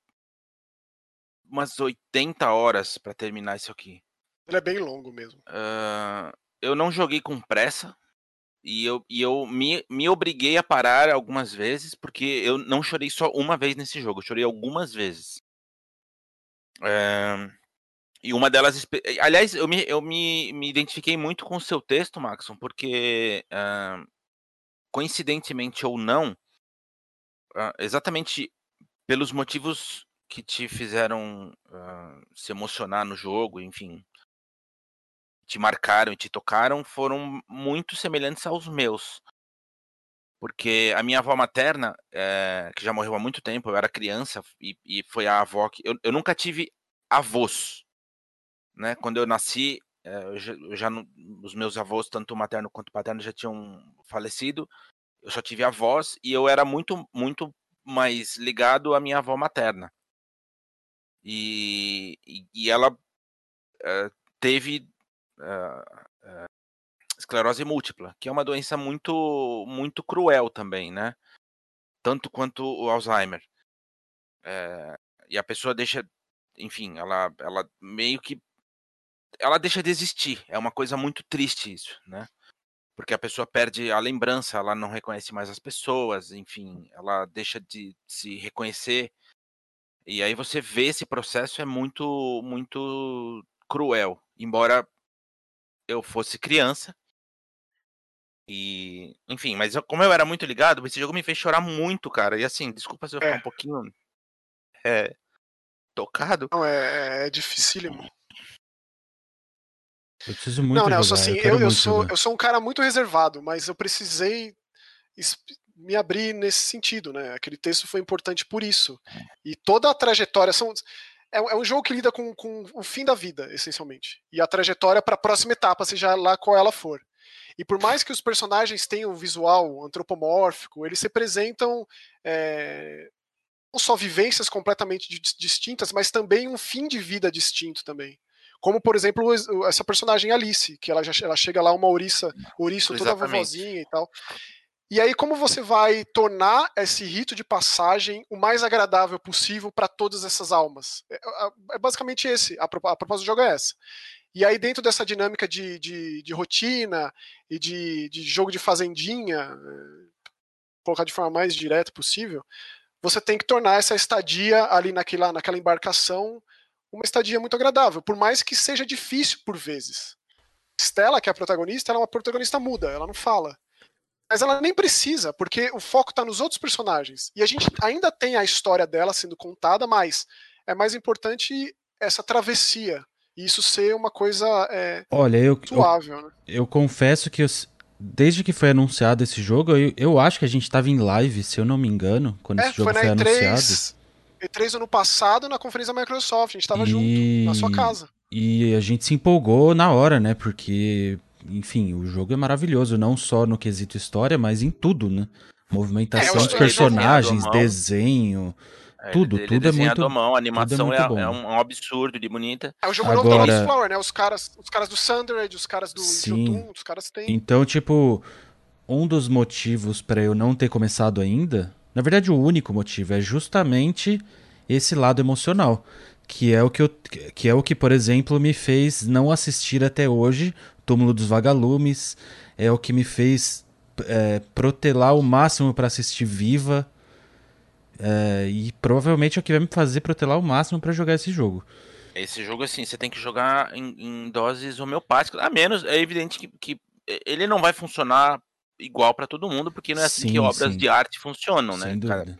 umas 80 horas para terminar isso aqui. Ele é bem longo mesmo. Uh, eu não joguei com pressa e eu, e eu me, me obriguei a parar algumas vezes porque eu não chorei só uma vez nesse jogo, eu chorei algumas vezes. Uh, e uma delas. Aliás, eu me, eu me, me identifiquei muito com o seu texto, Maxon, porque, uh, coincidentemente ou não, exatamente pelos motivos que te fizeram uh, se emocionar no jogo, enfim, te marcaram e te tocaram, foram muito semelhantes aos meus. Porque a minha avó materna, é, que já morreu há muito tempo, eu era criança e, e foi a avó que. Eu, eu, nunca tive avós. Né? Quando eu nasci, é, eu já, eu já, os meus avós, tanto materno quanto paterno, já tinham falecido. Eu só tive avós e eu era muito, muito mais ligado à minha avó materna. E, e, ela uh, teve uh, uh, esclerose múltipla, que é uma doença muito, muito cruel também, né? Tanto quanto o Alzheimer. e a pessoa deixa, enfim, ela, ela meio que ela deixa de existir. É uma coisa muito triste isso, né? Porque a pessoa perde a lembrança, ela não reconhece mais as pessoas, enfim, ela deixa de se reconhecer e aí você vê esse processo é muito, muito cruel. Embora eu fosse criança. E, enfim, mas eu, como eu era muito ligado, esse jogo me fez chorar muito, cara. E assim, desculpa se eu ficar é. um pouquinho é, tocado. Não, é, é dificílimo. Eu preciso muito Não, Nelson, assim, eu, eu, eu sou, eu sou um cara muito reservado, mas eu precisei me abrir nesse sentido, né? Aquele texto foi importante por isso. E toda a trajetória são é, é um jogo que lida com, com o fim da vida, essencialmente. E a trajetória para a próxima etapa, seja lá qual ela for. E por mais que os personagens tenham um visual antropomórfico, eles representam é, não só vivências completamente distintas, mas também um fim de vida distinto também. Como, por exemplo, essa personagem Alice, que ela, já, ela chega lá uma ouriça, ouriço toda vovozinha e tal. E aí, como você vai tornar esse rito de passagem o mais agradável possível para todas essas almas? É, é, é, basicamente esse. A, a proposta do jogo é essa. E aí, dentro dessa dinâmica de, de, de rotina e de, de, jogo de fazendinha, é, colocar de forma mais direta possível, você tem que tornar essa estadia ali naquela, naquela embarcação uma estadia muito agradável, por mais que seja difícil por vezes. Stella, que é a protagonista, ela é uma protagonista muda, ela não fala. Mas ela nem precisa, porque o foco está nos outros personagens. E a gente ainda tem a história dela sendo contada, mas é mais importante essa travessia. E isso ser uma coisa é, Olha, eu, suave, eu, né? eu confesso que eu, desde que foi anunciado esse jogo, eu, eu acho que a gente estava em live, se eu não me engano, quando é, esse jogo foi, foi E3, anunciado. E3 ano passado, na conferência da Microsoft, a gente estava e... junto, na sua casa. E a gente se empolgou na hora, né? Porque enfim, o jogo é maravilhoso, não só no quesito história, mas em tudo, né? Movimentação é, dos personagens, desenho, é, tudo, ele, ele tudo é muito. À mão, a animação é, é, é, um absurdo de bonita. É o jogo Agora... novo da Flower, né? Os caras, os caras do Sundered, os caras do Jotun, os caras têm. Então, tipo, um dos motivos para eu não ter começado ainda, na verdade, o único motivo é justamente esse lado emocional que é o que, eu, que é o que, por exemplo, me fez não assistir até hoje Túmulo dos Vagalumes, é o que me fez é, protelar o máximo para assistir Viva. É, e provavelmente é o que vai me fazer protelar o máximo para jogar esse jogo. Esse jogo, assim, você tem que jogar em, em doses homeopáticas. A menos, é evidente que, que ele não vai funcionar igual para todo mundo, porque não é assim sim, que obras sim. de arte funcionam, né? Sem dúvida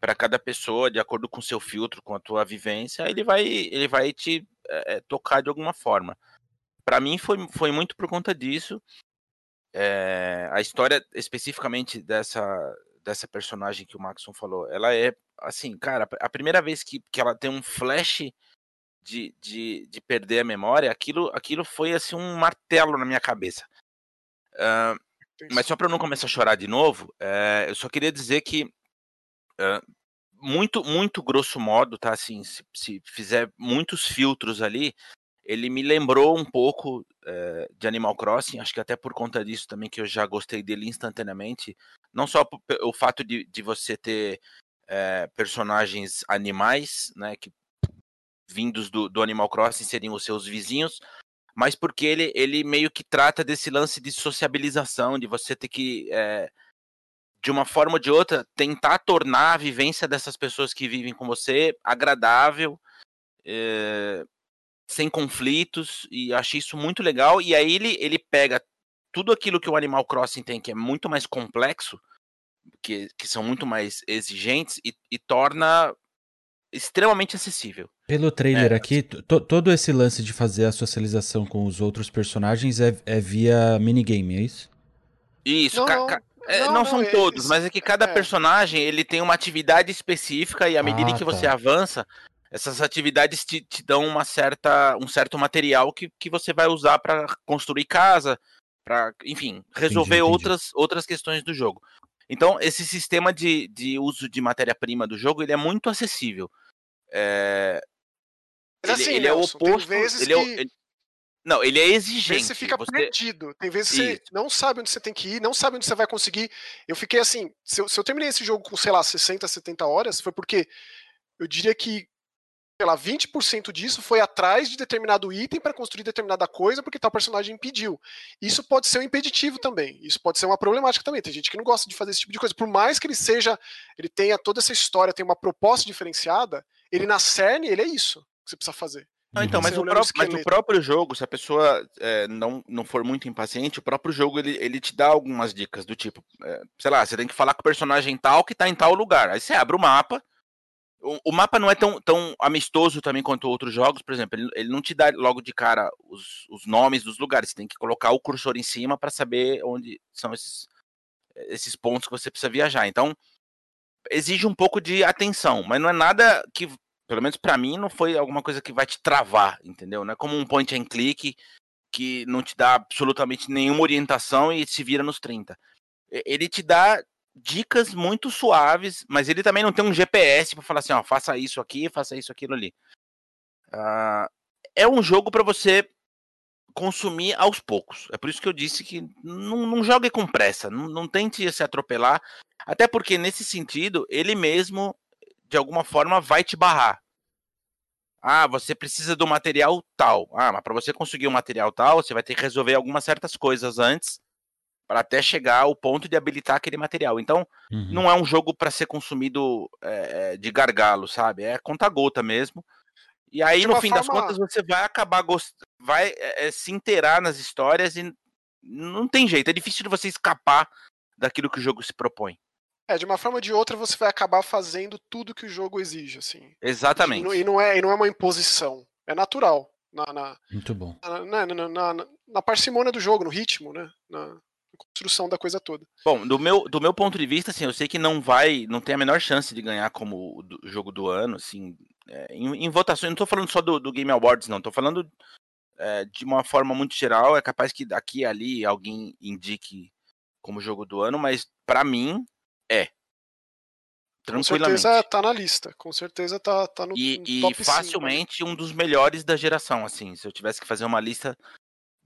para cada pessoa, de acordo com o seu filtro, com a tua vivência, ele vai, ele vai te é, tocar de alguma forma. Para mim foi, foi muito por conta disso. É, a história especificamente dessa, dessa personagem que o Maxon falou, ela é assim, cara, a primeira vez que, que ela tem um flash de, de, de perder a memória, aquilo, aquilo foi assim um martelo na minha cabeça. Uh, mas só para não começar a chorar de novo, é, eu só queria dizer que muito, muito grosso modo, tá? Assim, se, se, fizer muitos filtros ali, ele me lembrou um pouco uh, de Animal Crossing, acho que até por conta disso também que eu já gostei dele instantaneamente. Não só o fato de, de você ter uh, personagens animais, né? Que vindos do, do Animal Crossing seriam os seus vizinhos, mas porque ele, ele meio que trata desse lance de sociabilização, de você ter que, é, de uma forma ou de outra, tentar tornar a vivência dessas pessoas que vivem com você agradável, é, sem conflitos, e achei isso muito legal. E aí ele, ele pega tudo aquilo que o Animal Crossing tem, que é muito mais complexo, que, que são muito mais exigentes, e, e torna extremamente acessível. Pelo trailer é, aqui, todo esse lance de fazer a socialização com os outros personagens é, é via minigame, é isso? Isso, não, não, é, não, não são todos, mas é que cada é. personagem ele tem uma atividade específica e à medida ah, que você tá. avança, essas atividades te, te, dão uma certa, um certo material que, que você vai usar para construir casa, para, enfim, resolver entendi, entendi. outras, outras questões do jogo. Então, esse sistema de, de uso de matéria-prima do jogo ele é muito acessível. É... Mas ele, assim, ele é o oposto. Ele é o, ele... Não, ele é exigente. Você fica você... perdido. Tem vezes que você não sabe onde você tem que ir, não sabe onde você vai conseguir. Eu fiquei assim, se eu, se eu terminei esse jogo com, sei lá, 60, 70 horas, foi porque eu diria que sei lá, 20% disso foi atrás de determinado item para construir determinada coisa porque tal personagem impediu. Isso pode ser um impeditivo também. Isso pode ser uma problemática também. Tem gente que não gosta de fazer esse tipo de coisa. Por mais que ele seja, ele tenha toda essa história, tem uma proposta diferenciada, ele na cerne, ele é isso que você precisa fazer. Não, então, mas o, próprio, mas o, próprio, jogo, se a pessoa é, não, não for muito impaciente, o próprio jogo ele, ele te dá algumas dicas do tipo, é, sei lá, você tem que falar com o personagem tal que tá em tal lugar. Aí você abre o mapa, o, mapa não é tão, tão amistoso também quanto outros jogos, por exemplo, ele, ele não te dá logo de cara os, os nomes dos lugares, você tem que colocar o cursor em cima para saber onde são esses, esses pontos que você precisa viajar. Então, exige um pouco de atenção, mas não é nada que, pelo menos para mim, não foi alguma coisa que vai te travar, entendeu? Não é como um point and click que não te dá absolutamente nenhuma orientação e se vira nos 30. Ele te dá dicas muito suaves, mas ele também não tem um GPS para falar assim, ó, faça isso aqui, faça isso aquilo ali. Uh, é um jogo para você consumir aos poucos. É por isso que eu disse que não, não jogue com pressa, não, não tente se atropelar, até porque nesse sentido ele mesmo de alguma forma vai te barrar. Ah, você precisa do material tal. Ah, mas para você conseguir o um material tal, você vai ter que resolver algumas certas coisas antes para até chegar ao ponto de habilitar aquele material. Então, uhum. não é um jogo para ser consumido é, de gargalo, sabe? É conta-gota mesmo. E aí, no fim forma... das contas, você vai acabar gost... vai é, se inteirar nas histórias e não tem jeito. É difícil de você escapar daquilo que o jogo se propõe. É, de uma forma ou de outra você vai acabar fazendo tudo que o jogo exige, assim. Exatamente. E não, é, e não é uma imposição. É natural. Na, na Muito bom. Na, na, na, na, parcimônia do jogo, no ritmo, né? Na, construção da coisa toda. Bom, do meu, do meu ponto de vista, assim, eu sei que não vai, não tem a menor chance de ganhar como o jogo do ano, assim, é, em, em, votações, não tô falando só do, do Game Awards, não, tô falando é, de uma forma muito geral, é capaz que daqui e ali alguém indique como jogo do ano, mas para mim é. Tranquilamente. Com certeza tá na lista, com certeza tá, tá no, e, no top E facilmente 5, né? um dos melhores da geração, assim, se eu tivesse que fazer uma lista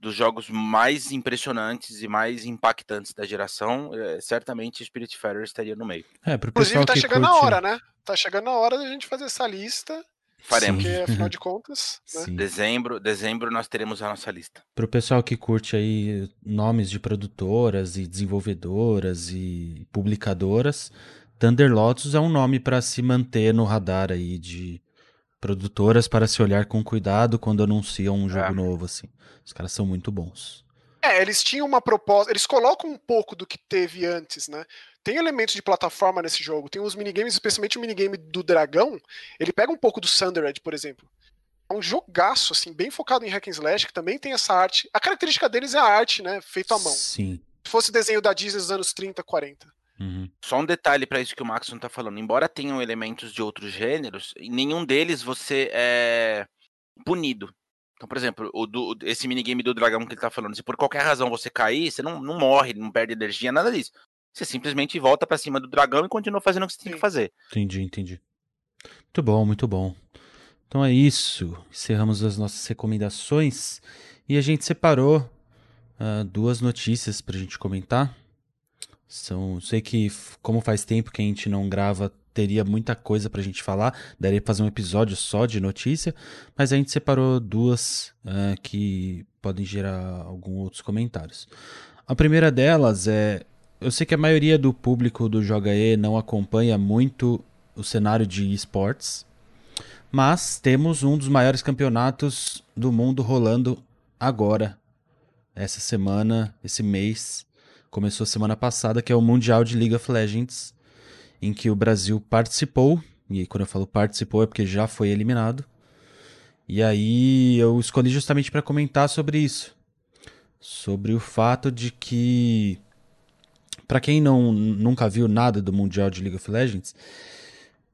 dos jogos mais impressionantes e mais impactantes da geração, é, certamente Spiritfarer estaria no meio. É, pro Inclusive tá chegando curte... a hora, né? Tá chegando a hora da gente fazer essa lista. Faremos. Porque, afinal de contas, né? dezembro, dezembro nós teremos a nossa lista. Pro pessoal que curte aí nomes de produtoras e desenvolvedoras e publicadoras, Thunder Lotus é um nome para se manter no radar aí de produtoras para se olhar com cuidado quando anunciam um jogo é. novo, assim. Os caras são muito bons. É, eles tinham uma proposta, eles colocam um pouco do que teve antes, né? Tem elementos de plataforma nesse jogo, tem uns minigames, especialmente o minigame do dragão, ele pega um pouco do Sundered, por exemplo. É um jogaço, assim, bem focado em hack and slash, que também tem essa arte. A característica deles é a arte, né? Feito à mão. Sim. Se fosse desenho da Disney dos anos 30, 40. Uhum. Só um detalhe para isso que o Maxon tá falando. Embora tenham elementos de outros gêneros, em nenhum deles você é punido. Então, por exemplo, o do, esse minigame do dragão que ele tá falando, se por qualquer razão você cair, você não, não morre, não perde energia, nada disso. Você simplesmente volta para cima do dragão e continua fazendo o que você tem que fazer. Entendi, entendi. Muito bom, muito bom. Então é isso. Encerramos as nossas recomendações e a gente separou uh, duas notícias para a gente comentar. São, sei que como faz tempo que a gente não grava, teria muita coisa para a gente falar, daria pra fazer um episódio só de notícia, mas a gente separou duas uh, que podem gerar alguns outros comentários. A primeira delas é, eu sei que a maioria do público do Joga E não acompanha muito o cenário de esportes, mas temos um dos maiores campeonatos do mundo rolando agora, essa semana, esse mês, começou semana passada, que é o Mundial de League of Legends, em que o Brasil participou, e quando eu falo participou é porque já foi eliminado. E aí eu escolhi justamente para comentar sobre isso. Sobre o fato de que para quem não nunca viu nada do Mundial de League of Legends,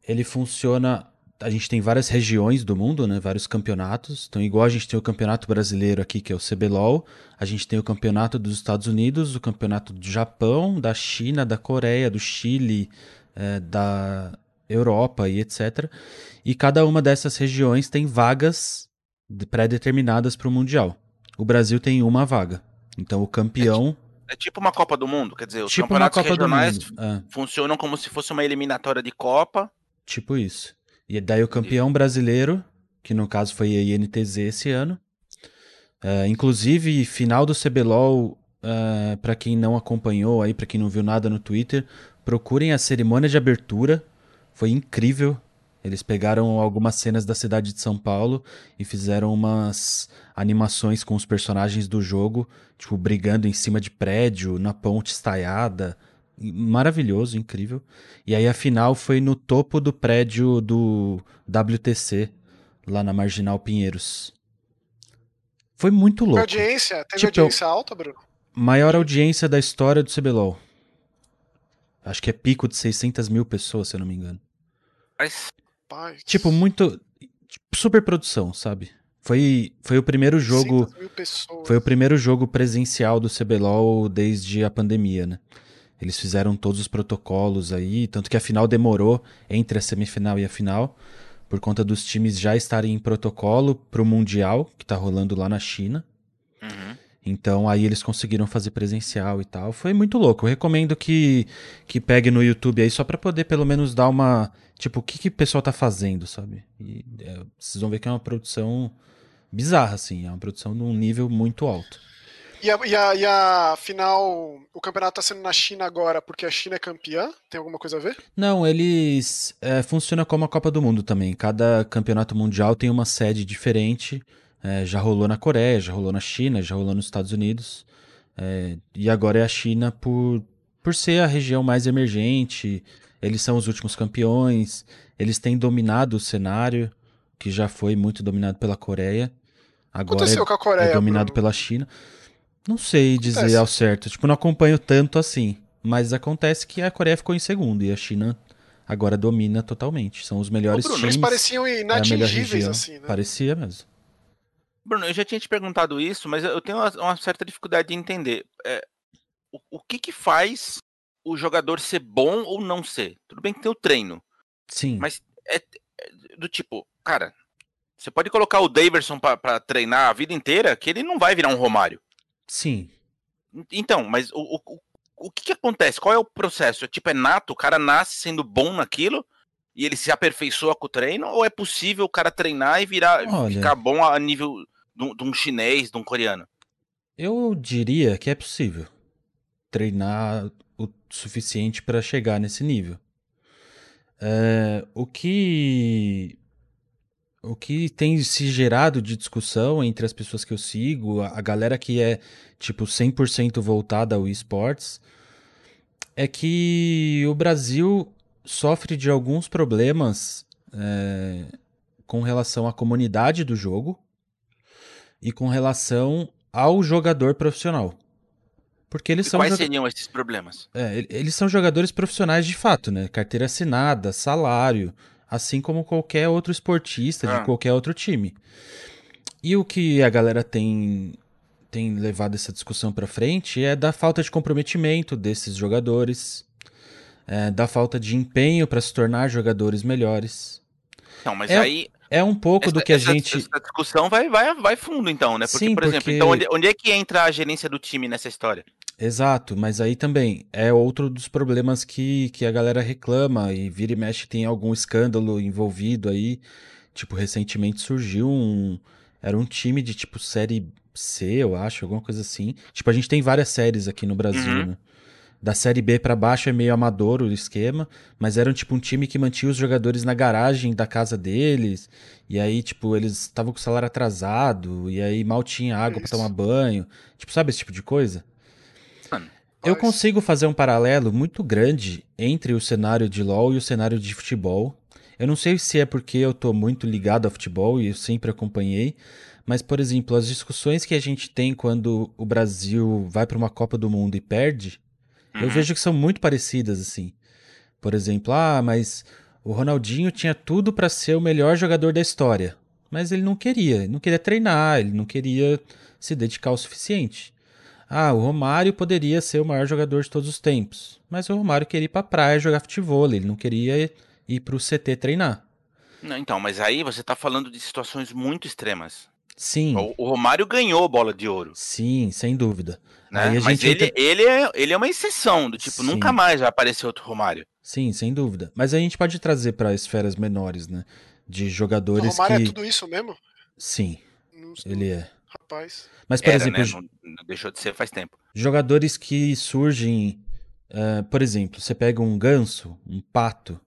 ele funciona a gente tem várias regiões do mundo, né? Vários campeonatos. Então, igual a gente tem o campeonato brasileiro aqui, que é o CBLOL, a gente tem o campeonato dos Estados Unidos, o campeonato do Japão, da China, da Coreia, do Chile, é, da Europa e etc. E cada uma dessas regiões tem vagas pré-determinadas para o Mundial. O Brasil tem uma vaga. Então, o campeão. É, é tipo uma Copa do Mundo, quer dizer, os tipo campeonatos regionais é. funcionam como se fosse uma eliminatória de Copa. Tipo isso. E daí o campeão brasileiro, que no caso foi a INTZ esse ano. Uh, inclusive, final do CBLOL, uh, é, para quem não acompanhou aí, para quem não viu nada no Twitter, procurem a cerimônia de abertura. Foi incrível. Eles pegaram algumas cenas da cidade de São Paulo e fizeram umas animações com os personagens do jogo, tipo, brigando em cima de prédio, na ponte estaiada maravilhoso, incrível. E aí a final foi no topo do prédio do WTC, lá na Marginal Pinheiros. Foi muito louco. Teve audiência? Teve tipo, audiência alta, Bruno? Maior audiência da história do CBLOL. Acho que é pico de 600 mil pessoas, se eu não me engano. Mas... Tipo, muito. Tipo, super produção, sabe? Foi, foi o primeiro jogo. Foi o primeiro jogo presencial do CBLOL desde a pandemia, né? Eles fizeram todos os protocolos aí, tanto que a final demorou entre a semifinal e a final, por conta dos times já estarem em protocolo pro Mundial, que tá rolando lá na China. Uhum. Então aí eles conseguiram fazer presencial e tal. Foi muito louco. Eu recomendo que, que pegue no YouTube aí só para poder pelo menos dar uma. Tipo, o que, que o pessoal tá fazendo, sabe? E é, vocês vão ver que é uma produção bizarra, assim. É uma produção num nível muito alto. E a, e, a, e a final, o campeonato tá sendo na China agora porque a China é campeã? Tem alguma coisa a ver? Não, eles. É, funciona como a Copa do Mundo também. Cada campeonato mundial tem uma sede diferente. É, já rolou na Coreia, já rolou na China, já rolou nos Estados Unidos. É, e agora é a China por, por ser a região mais emergente. Eles são os últimos campeões. Eles têm dominado o cenário, que já foi muito dominado pela Coreia. Agora é, com a Coreia, é dominado Bruno? pela China. Não sei dizer acontece. ao certo. Tipo, não acompanho tanto assim. Mas acontece que a Coreia ficou em segundo e a China agora domina totalmente. São os melhores Ô, Bruno, times. Eles pareciam inatingíveis, é assim, né? Parecia mesmo. Bruno, eu já tinha te perguntado isso, mas eu tenho uma, uma certa dificuldade de entender. É, o, o que que faz o jogador ser bom ou não ser? Tudo bem que tem o treino. Sim. Mas é, é do tipo, cara, você pode colocar o Daverson para treinar a vida inteira, que ele não vai virar um Romário. Sim. Então, mas o, o, o que, que acontece? Qual é o processo? É, tipo, é nato? O cara nasce sendo bom naquilo e ele se aperfeiçoa com o treino? Ou é possível o cara treinar e virar, Olha, ficar bom a nível de, de um chinês, de um coreano? Eu diria que é possível treinar o suficiente para chegar nesse nível. É, o que o que tem se gerado de discussão entre as pessoas que eu sigo, a, galera que é tipo 100% voltada ao esportes, é que o Brasil sofre de alguns problemas é, com relação à comunidade do jogo e com relação ao jogador profissional. Porque eles e são. Quais seriam esses problemas? É, eles são jogadores profissionais de fato, né? Carteira assinada, salário, assim como qualquer outro esportista ah. de qualquer outro time. E o que a galera tem tem levado essa discussão para frente é da falta de comprometimento desses jogadores, é, da falta de empenho para se tornar jogadores melhores. Não, mas é, aí é um pouco essa, do que a essa, gente. Essa discussão vai, vai, vai fundo, então, né? Porque, Sim, por porque... exemplo, então onde, onde é que entra a gerência do time nessa história? Exato, mas aí também é outro dos problemas que, que a galera reclama e vira e mexe tem algum escândalo envolvido aí. Tipo, recentemente surgiu um. Era um time de tipo série C, eu acho, alguma coisa assim. Tipo, a gente tem várias séries aqui no Brasil, uhum. né? Da série B para baixo é meio amador o esquema, mas era um tipo um time que mantinha os jogadores na garagem da casa deles. E aí, tipo, eles estavam com o salário atrasado, e aí mal tinha água para tomar banho. Tipo, sabe esse tipo de coisa? Eu consigo fazer um paralelo muito grande entre o cenário de LoL e o cenário de futebol. Eu não sei se é porque eu tô muito ligado ao futebol e eu sempre acompanhei, mas, por exemplo, as discussões que a gente tem quando o Brasil vai para uma Copa do Mundo e perde, uhum. eu vejo que são muito parecidas, assim. Por exemplo, ah, mas o Ronaldinho tinha tudo para ser o melhor jogador da história, mas ele não queria, ele não queria treinar, ele não queria se dedicar o suficiente. Ah, o Romário poderia ser o maior jogador de todos os tempos, mas o Romário queria ir para praia jogar futebol, ele não queria ir para o CT treinar. Não, então, mas aí você está falando de situações muito extremas. Sim. O, o Romário ganhou bola de ouro. Sim, sem dúvida. Né? Mas ele, entra... ele, é, ele é uma exceção, do tipo, Sim. nunca mais vai aparecer outro Romário. Sim, sem dúvida. Mas a gente pode trazer para esferas menores, né? De jogadores. O Romário que... é tudo isso mesmo? Sim. Não, ele é. Rapaz. Mas, por Era, exemplo. Né? Não, não deixou de ser faz tempo. Jogadores que surgem. Uh, por exemplo, você pega um ganso, um pato,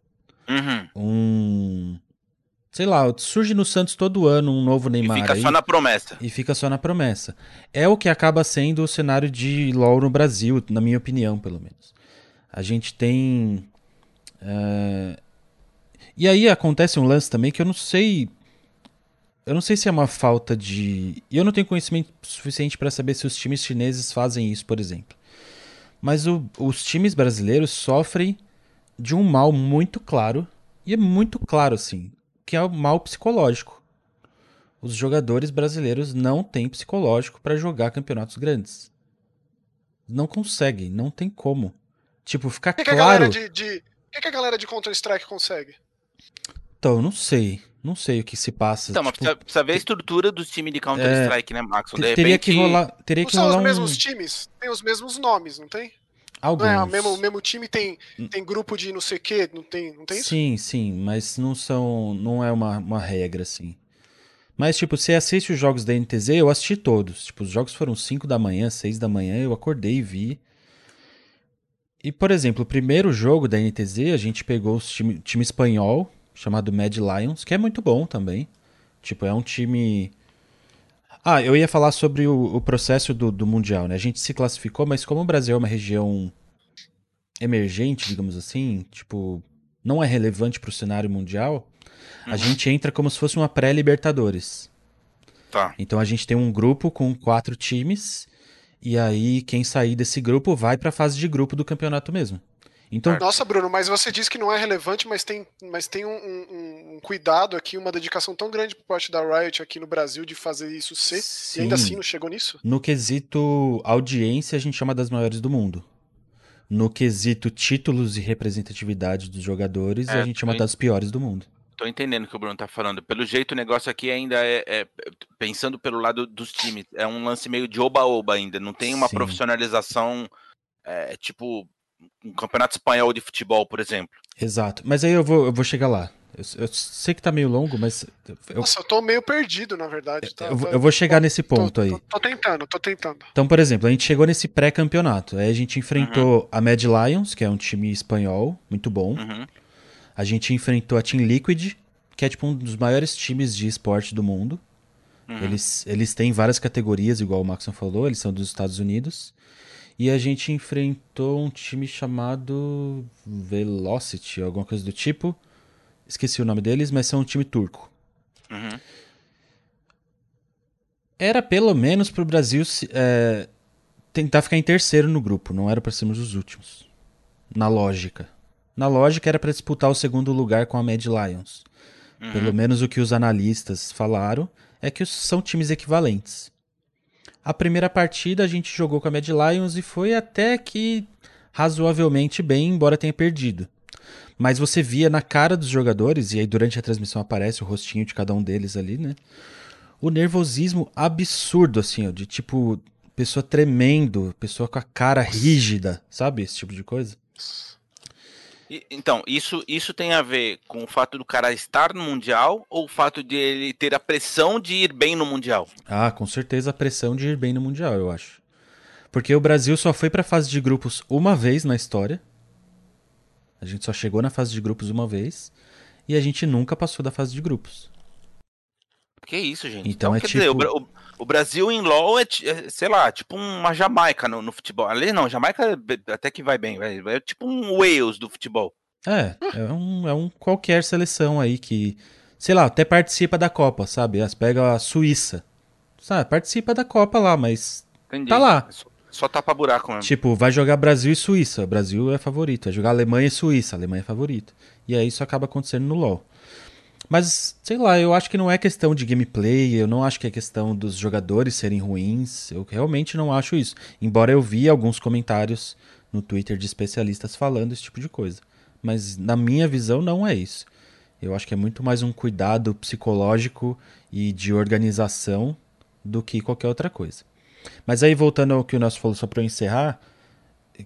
uhum. um sei lá, surge no Santos todo ano um novo Neymar. E fica aí, só na promessa. E fica só na promessa. É o que acaba sendo o cenário de LoL no Brasil, na minha opinião, pelo menos. A gente tem. Uh... E aí acontece um lance também que eu não sei. Eu não sei se é uma falta de. E eu não tenho conhecimento suficiente para saber se os times chineses fazem isso, por exemplo. Mas o, os times brasileiros sofrem de um mal muito claro. E é muito claro, assim que é o mal psicológico. Os jogadores brasileiros não têm psicológico para jogar campeonatos grandes. Não conseguem, não tem como. Tipo, ficar que claro. Que a de, de... O que, a galera de Counter-Strike consegue? Então, não sei. Não sei o que se passa. Então, tipo, mas precisa, precisa, ver a estrutura dos times de Counter-Strike, é, né, Max? De teria que rolar. Teria não que rolar são os um... mesmos times? Tem os mesmos nomes, não tem? Alguns. Não é, o mesmo, o mesmo time tem, tem grupo de não sei o quê, não tem, não tem isso? Sim, sim, mas não são. não é uma, uma regra, assim. Mas, tipo, você assiste os jogos da NTZ, eu assisti todos. Tipo, os jogos foram 5 da manhã, 6 da manhã, eu acordei e vi. E, por exemplo, o primeiro jogo da NTZ, a gente pegou o time, time espanhol, chamado Mad Lions, que é muito bom também. Tipo, é um time ah, eu ia falar sobre o, o processo do, do, Mundial, né? A gente se classificou, mas como o Brasil é uma região emergente, digamos assim, tipo, não é relevante para o cenário mundial, uhum. a gente entra como se fosse uma pré-Libertadores. Tá. Então a gente tem um grupo com quatro times, e aí quem sair desse grupo vai para a fase de grupo do campeonato mesmo. Então... Nossa, Bruno, mas você disse que não é relevante, mas tem, mas tem um, um, um cuidado aqui, uma dedicação tão grande por parte da Riot aqui no Brasil de fazer isso ser, Sim. e ainda assim não chegou nisso? No quesito audiência, a gente chama das maiores do mundo. No quesito títulos e representatividade dos jogadores, é, a gente chama das piores do mundo. Tô entendendo o que o Bruno tá falando. Pelo jeito, o negócio aqui ainda é, é pensando pelo lado dos times, é um lance meio de oba-oba ainda. Não tem uma Sim. profissionalização, é, tipo, um campeonato espanhol de futebol, por exemplo. Exato. Mas aí eu vou, eu vou chegar lá. Eu, eu sei que tá meio longo, mas. Eu... Nossa, eu tô meio perdido, na verdade. Tá, eu, eu, vou chegar tô, nesse ponto tô, aí. Tô, tô, tentando, tô tentando. Então, por exemplo, a gente chegou nesse pré-campeonato. Aí a gente enfrentou uhum. a Mad Lions, que é um time espanhol, muito bom. Uhum. A gente enfrentou a Team Liquid, que é tipo um dos maiores times de esporte do mundo. Uhum. Eles, eles têm várias categorias, igual o Maxon falou, eles são dos Estados Unidos. E a gente enfrentou um time chamado Velocity, alguma coisa do tipo. Esqueci o nome deles, mas são um time turco. Uhum. Era pelo menos pro Brasil é, tentar ficar em terceiro no grupo, não era para sermos os últimos. Na lógica. Na lógica era para disputar o segundo lugar com a Mad Lions. Uhum. Pelo menos o que os analistas falaram é que são times equivalentes. A primeira partida a gente jogou com a Mad Lions e foi até que razoavelmente bem, embora tenha perdido. Mas você via na cara dos jogadores, e aí durante a transmissão aparece o rostinho de cada um deles ali, né? O nervosismo absurdo, assim, ó, de tipo, pessoa tremendo, pessoa com a cara rígida, sabe? Esse tipo de coisa. Então, isso, isso tem a ver com o fato do cara estar no Mundial ou o fato de ele ter a pressão de ir bem no Mundial? Ah, com certeza a pressão de ir bem no Mundial, eu acho. Porque o Brasil só foi pra fase de grupos uma vez na história. A gente só chegou na fase de grupos uma vez. E a gente nunca passou da fase de grupos. Que isso, gente? Então, então é quer tipo... dizer, o, o, Brasil em LoL é, é, sei lá, tipo uma Jamaica no, no, futebol. Ali não, Jamaica até que vai bem, vai, é tipo um Wales do futebol. É, é um, é um qualquer seleção aí que, sei lá, até participa da Copa, sabe? As pega a Suíça. Sabe, participa da Copa lá, mas Entendi. tá lá. Só tapa buraco mesmo. Tipo, vai jogar Brasil e Suíça. Brasil é favorito. Vai jogar Alemanha e Suíça. Alemanha é favorito. E aí isso acaba acontecendo no LoL. Mas, sei lá, eu acho que não é questão de gameplay, eu não acho que é questão dos jogadores serem ruins. Eu realmente não acho isso. Embora eu vi alguns comentários no Twitter de especialistas falando esse tipo de coisa. Mas na minha visão não é isso. Eu acho que é muito mais um cuidado psicológico e de organização do que qualquer outra coisa. Mas aí, voltando ao que o nosso falou, só para eu encerrar,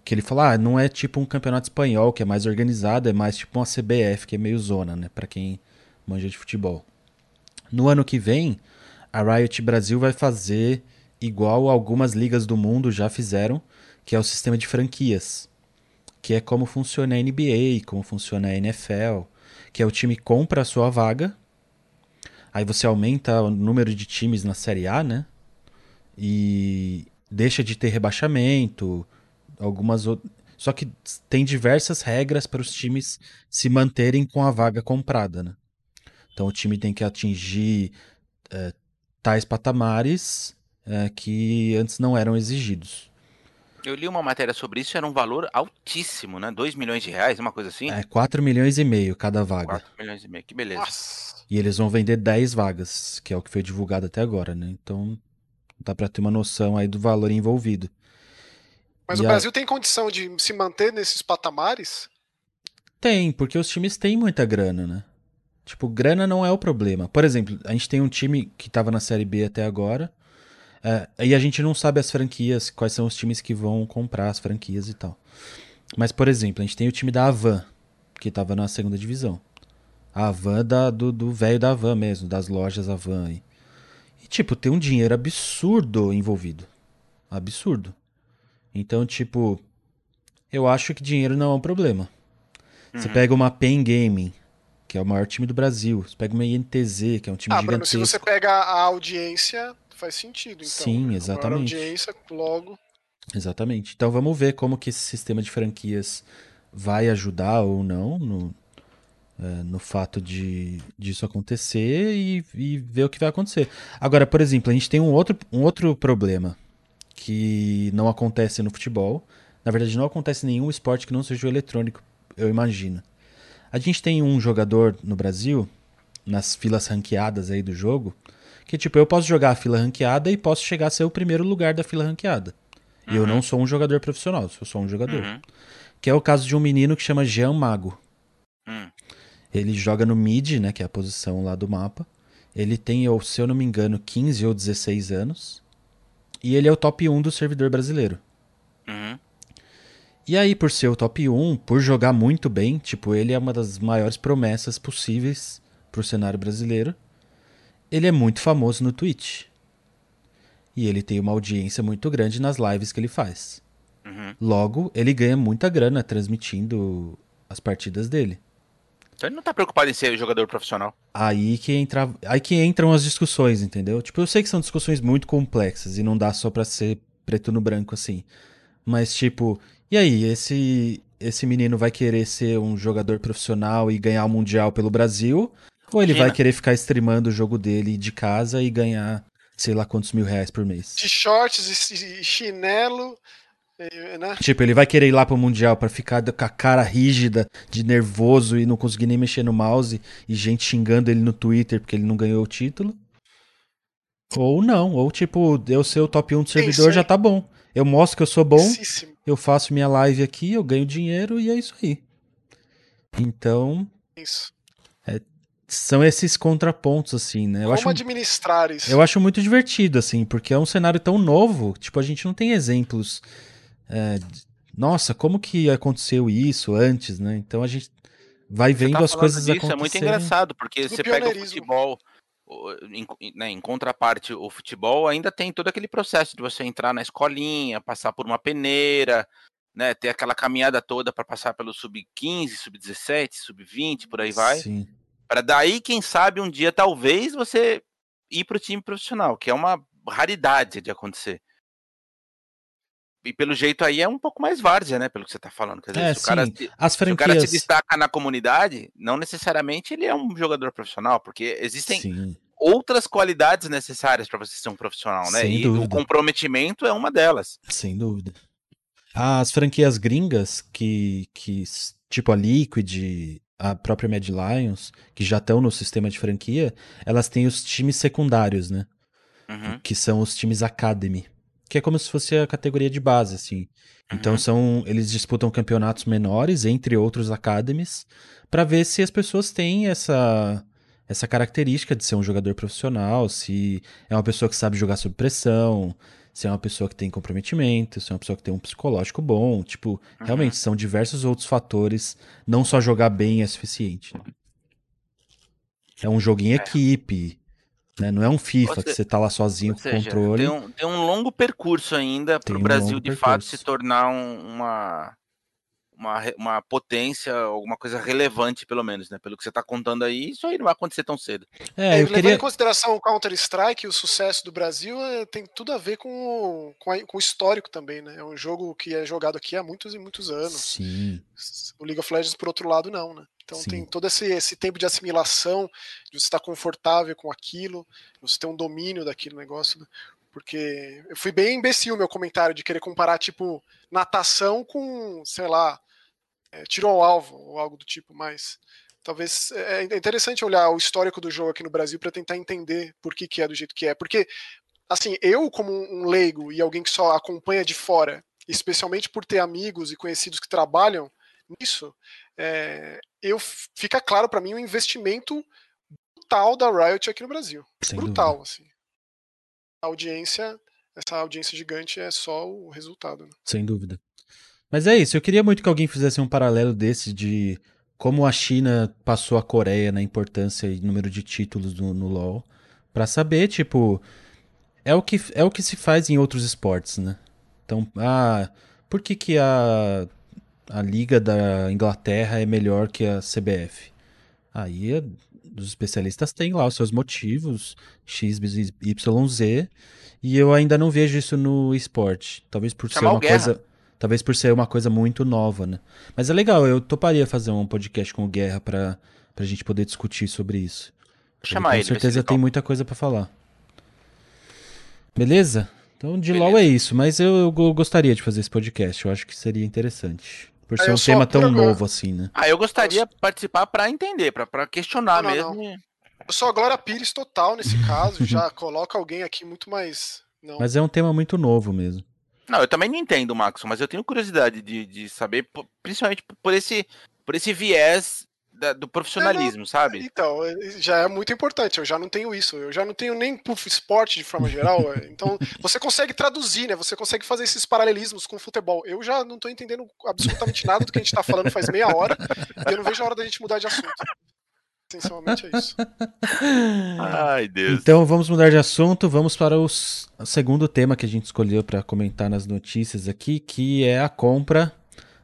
que ele falou, ah, não é tipo um campeonato espanhol, que é mais organizado, é mais tipo uma CBF, que é meio zona, né, para quem manja de futebol. No ano que vem, a Riot Brasil vai fazer igual algumas ligas do mundo já fizeram, que é o sistema de franquias, que é como funciona a NBA, como funciona a NFL, que é o time compra a sua vaga, aí você aumenta o número de times na Série A, né? e deixa de ter rebaixamento, algumas Só que tem diversas regras para os times se manterem com a vaga comprada, né? Então o time tem que atingir é, tais patamares é, que antes não eram exigidos. Eu li uma matéria sobre isso, era um valor altíssimo, né? 2 milhões de reais, uma coisa assim? É, 4 milhões e meio cada vaga. 4 milhões e meio, que beleza. Nossa. E eles vão vender 10 vagas, que é o que foi divulgado até agora, né? Então Dá para ter uma noção aí do valor envolvido. Mas e o Brasil tem condição de se manter nesses patamares? Tem, porque os times têm muita grana, né? Tipo, grana não é o problema. Por exemplo, a gente tem um time que estava na Série B até agora, é, e a gente não sabe as franquias, quais são os times que vão comprar as franquias e tal. Mas, por exemplo, a gente tem o time da Avan, que estava na segunda divisão. A Avan da, do velho da Avan mesmo, das lojas Avan aí. E, tipo, tem um dinheiro absurdo envolvido. Absurdo. Então, tipo, eu acho que dinheiro não é um problema. Uhum. Você pega uma Pen Gaming, que é o maior time do Brasil. Você pega uma INTZ, que é um time ah, gigantesco. Bruno, se você pega a audiência, faz sentido. Então, Sim, exatamente. A audiência, logo. Exatamente. Então vamos ver como que esse sistema de franquias vai ajudar ou não no, é, no fato de disso acontecer e, e, ver o que vai acontecer. Agora, por exemplo, a gente tem um outro, um outro problema que não acontece no futebol. Na verdade, não acontece em nenhum esporte que não seja o eletrônico, eu imagino. A gente tem um jogador no Brasil, nas filas ranqueadas aí do jogo, que tipo, eu posso jogar a fila ranqueada e posso chegar a ser o primeiro lugar da fila ranqueada. Uhum. E eu não sou um jogador profissional, eu sou um jogador. Uhum. Que é o caso de um menino que chama Jean Mago. Uhum. Ele joga no mid, né, que é a posição lá do mapa. Ele tem, se eu não me engano, 15 ou 16 anos. E ele é o top 1 do servidor brasileiro. Uhum. E aí, por ser o top 1, por jogar muito bem, tipo, ele é uma das maiores promessas possíveis pro cenário brasileiro. Ele é muito famoso no Twitch. E ele tem uma audiência muito grande nas lives que ele faz. Uhum. Logo, ele ganha muita grana transmitindo as partidas dele. Então ele não tá preocupado em ser jogador profissional. Aí que, entra, aí que entram as discussões, entendeu? Tipo, eu sei que são discussões muito complexas e não dá só pra ser preto no branco assim. Mas, tipo, e aí, esse, esse menino vai querer ser um jogador profissional e ganhar o Mundial pelo Brasil? Ou ele Imagina. vai querer ficar streamando o jogo dele de casa e ganhar sei lá quantos mil reais por mês. De shorts e chinelo. Né? Tipo, ele vai querer ir lá pro Mundial para ficar com a cara rígida, de nervoso e não conseguir nem mexer no mouse e gente xingando ele no Twitter porque ele não ganhou o título. Ou não, ou tipo, eu ser o top 1 do servidor já tá bom. Eu mostro que eu sou bom, eu faço minha live aqui, eu ganho dinheiro e é isso aí. Então. Isso. É, são esses contrapontos, assim, né? Eu Como acho, administrar isso? Eu acho muito divertido, assim, porque é um cenário tão novo, tipo, a gente não tem exemplos. É, nossa, como que aconteceu isso antes, né? Então a gente vai vendo tá as coisas disso, acontecerem. É muito engraçado, porque você pega o futebol em, né, em, contraparte, o futebol ainda tem todo aquele processo de você entrar na escolinha, passar por uma peneira, né, ter aquela caminhada toda para passar pelo sub-15, sub-17, sub-20, por aí vai. Para daí, quem sabe, um dia talvez você ir para o time profissional, que é uma raridade de acontecer. E pelo jeito aí é um pouco mais várzea, né? Pelo que você está falando. Quer dizer, é, se, o cara, As franquias... se o cara se destaca na comunidade, não necessariamente ele é um jogador profissional, porque existem sim. outras qualidades necessárias para você ser um profissional, né? Sem e dúvida. o comprometimento é uma delas. Sem dúvida. As franquias gringas, que, que tipo a Liquid, a própria Mad Lions, que já estão no sistema de franquia, elas têm os times secundários, né? Uhum. Que são os times Academy que é como se fosse a categoria de base, assim. Então uhum. são eles disputam campeonatos menores entre outros academies para ver se as pessoas têm essa essa característica de ser um jogador profissional, se é uma pessoa que sabe jogar sob pressão, se é uma pessoa que tem comprometimento, se é uma pessoa que tem um psicológico bom, tipo, uhum. realmente são diversos outros fatores, não só jogar bem é suficiente. Né? É um jogo em é. equipe, né? Não é um FIFA que você tá lá sozinho com o controle. Tem um, tem um longo percurso ainda para o um Brasil de percurso. fato se tornar um, uma, uma, uma potência, alguma coisa relevante, pelo menos, né? Pelo que você está contando aí, isso aí não vai acontecer tão cedo. É, eu Levando queria... em consideração o Counter-Strike, o sucesso do Brasil é, tem tudo a ver com, com, a, com, o histórico também, né? É um jogo que é jogado aqui há muitos e muitos anos. Sim. O League of Legends, por outro lado, não, né? Então Sim. tem todo esse, esse tempo de assimilação, de você estar confortável com aquilo, você ter um domínio daquele negócio, né? Porque eu fui bem imbecil meu comentário de querer comparar, tipo, natação com, sei lá, é, tiro ao alvo ou algo do tipo, mas talvez é, é interessante olhar o histórico do jogo aqui no Brasil para tentar entender por que, que é do jeito que é. Porque, assim, eu, como um leigo e alguém que só acompanha de fora, especialmente por ter amigos e conhecidos que trabalham nisso, é, eu fica claro para mim o um investimento brutal da Riot aqui no Brasil. Sem brutal, dúvida. assim. A audiência, essa audiência gigante é só o resultado. Né? Sem dúvida. Mas é isso, eu queria muito que alguém fizesse um paralelo desse de como a China passou a Coreia na importância e número de títulos no, no LoL, para saber, tipo, é o que é o que se faz em outros esportes, né? Então, ah, por que que a a liga da Inglaterra é melhor que a CBF. Aí é, os especialistas têm lá os seus motivos, X, Y, Z, e eu ainda não vejo isso no esporte. Talvez por Chamar ser uma coisa. Talvez por ser uma coisa muito nova, né? Mas é legal, eu toparia fazer um podcast com o Guerra pra, pra gente poder discutir sobre isso. Chamar ele. Com certeza tem muita coisa para falar. Beleza? Então, de Beleza. LOL é isso, mas eu, eu, gostaria de fazer esse podcast, eu acho que seria interessante. Por ser um tema tão novo assim, né? Ah, eu gostaria de participar para entender, para questionar não, não, mesmo. Não. Eu sou a Glória Pires total nesse caso, já coloca alguém aqui muito mais. Não. Mas é um tema muito novo mesmo. Não, eu também não entendo, Max, mas eu tenho curiosidade de, de saber, principalmente por esse, por esse viés da, do profissionalismo, não, sabe? Então, é, já é muito importante. Eu já não tenho isso. Eu já não tenho nem pro esporte de forma geral. É. então, você consegue traduzir, né? Você consegue fazer esses paralelismos com o futebol. Eu já não tô entendendo absolutamente nada do que a gente tá falando faz meia hora. E eu não vejo a hora da gente mudar de assunto. Essencialmente é isso. Ai, Deus. Então vamos mudar de assunto, vamos para os, o segundo tema que a gente escolheu para comentar nas notícias aqui, que é a compra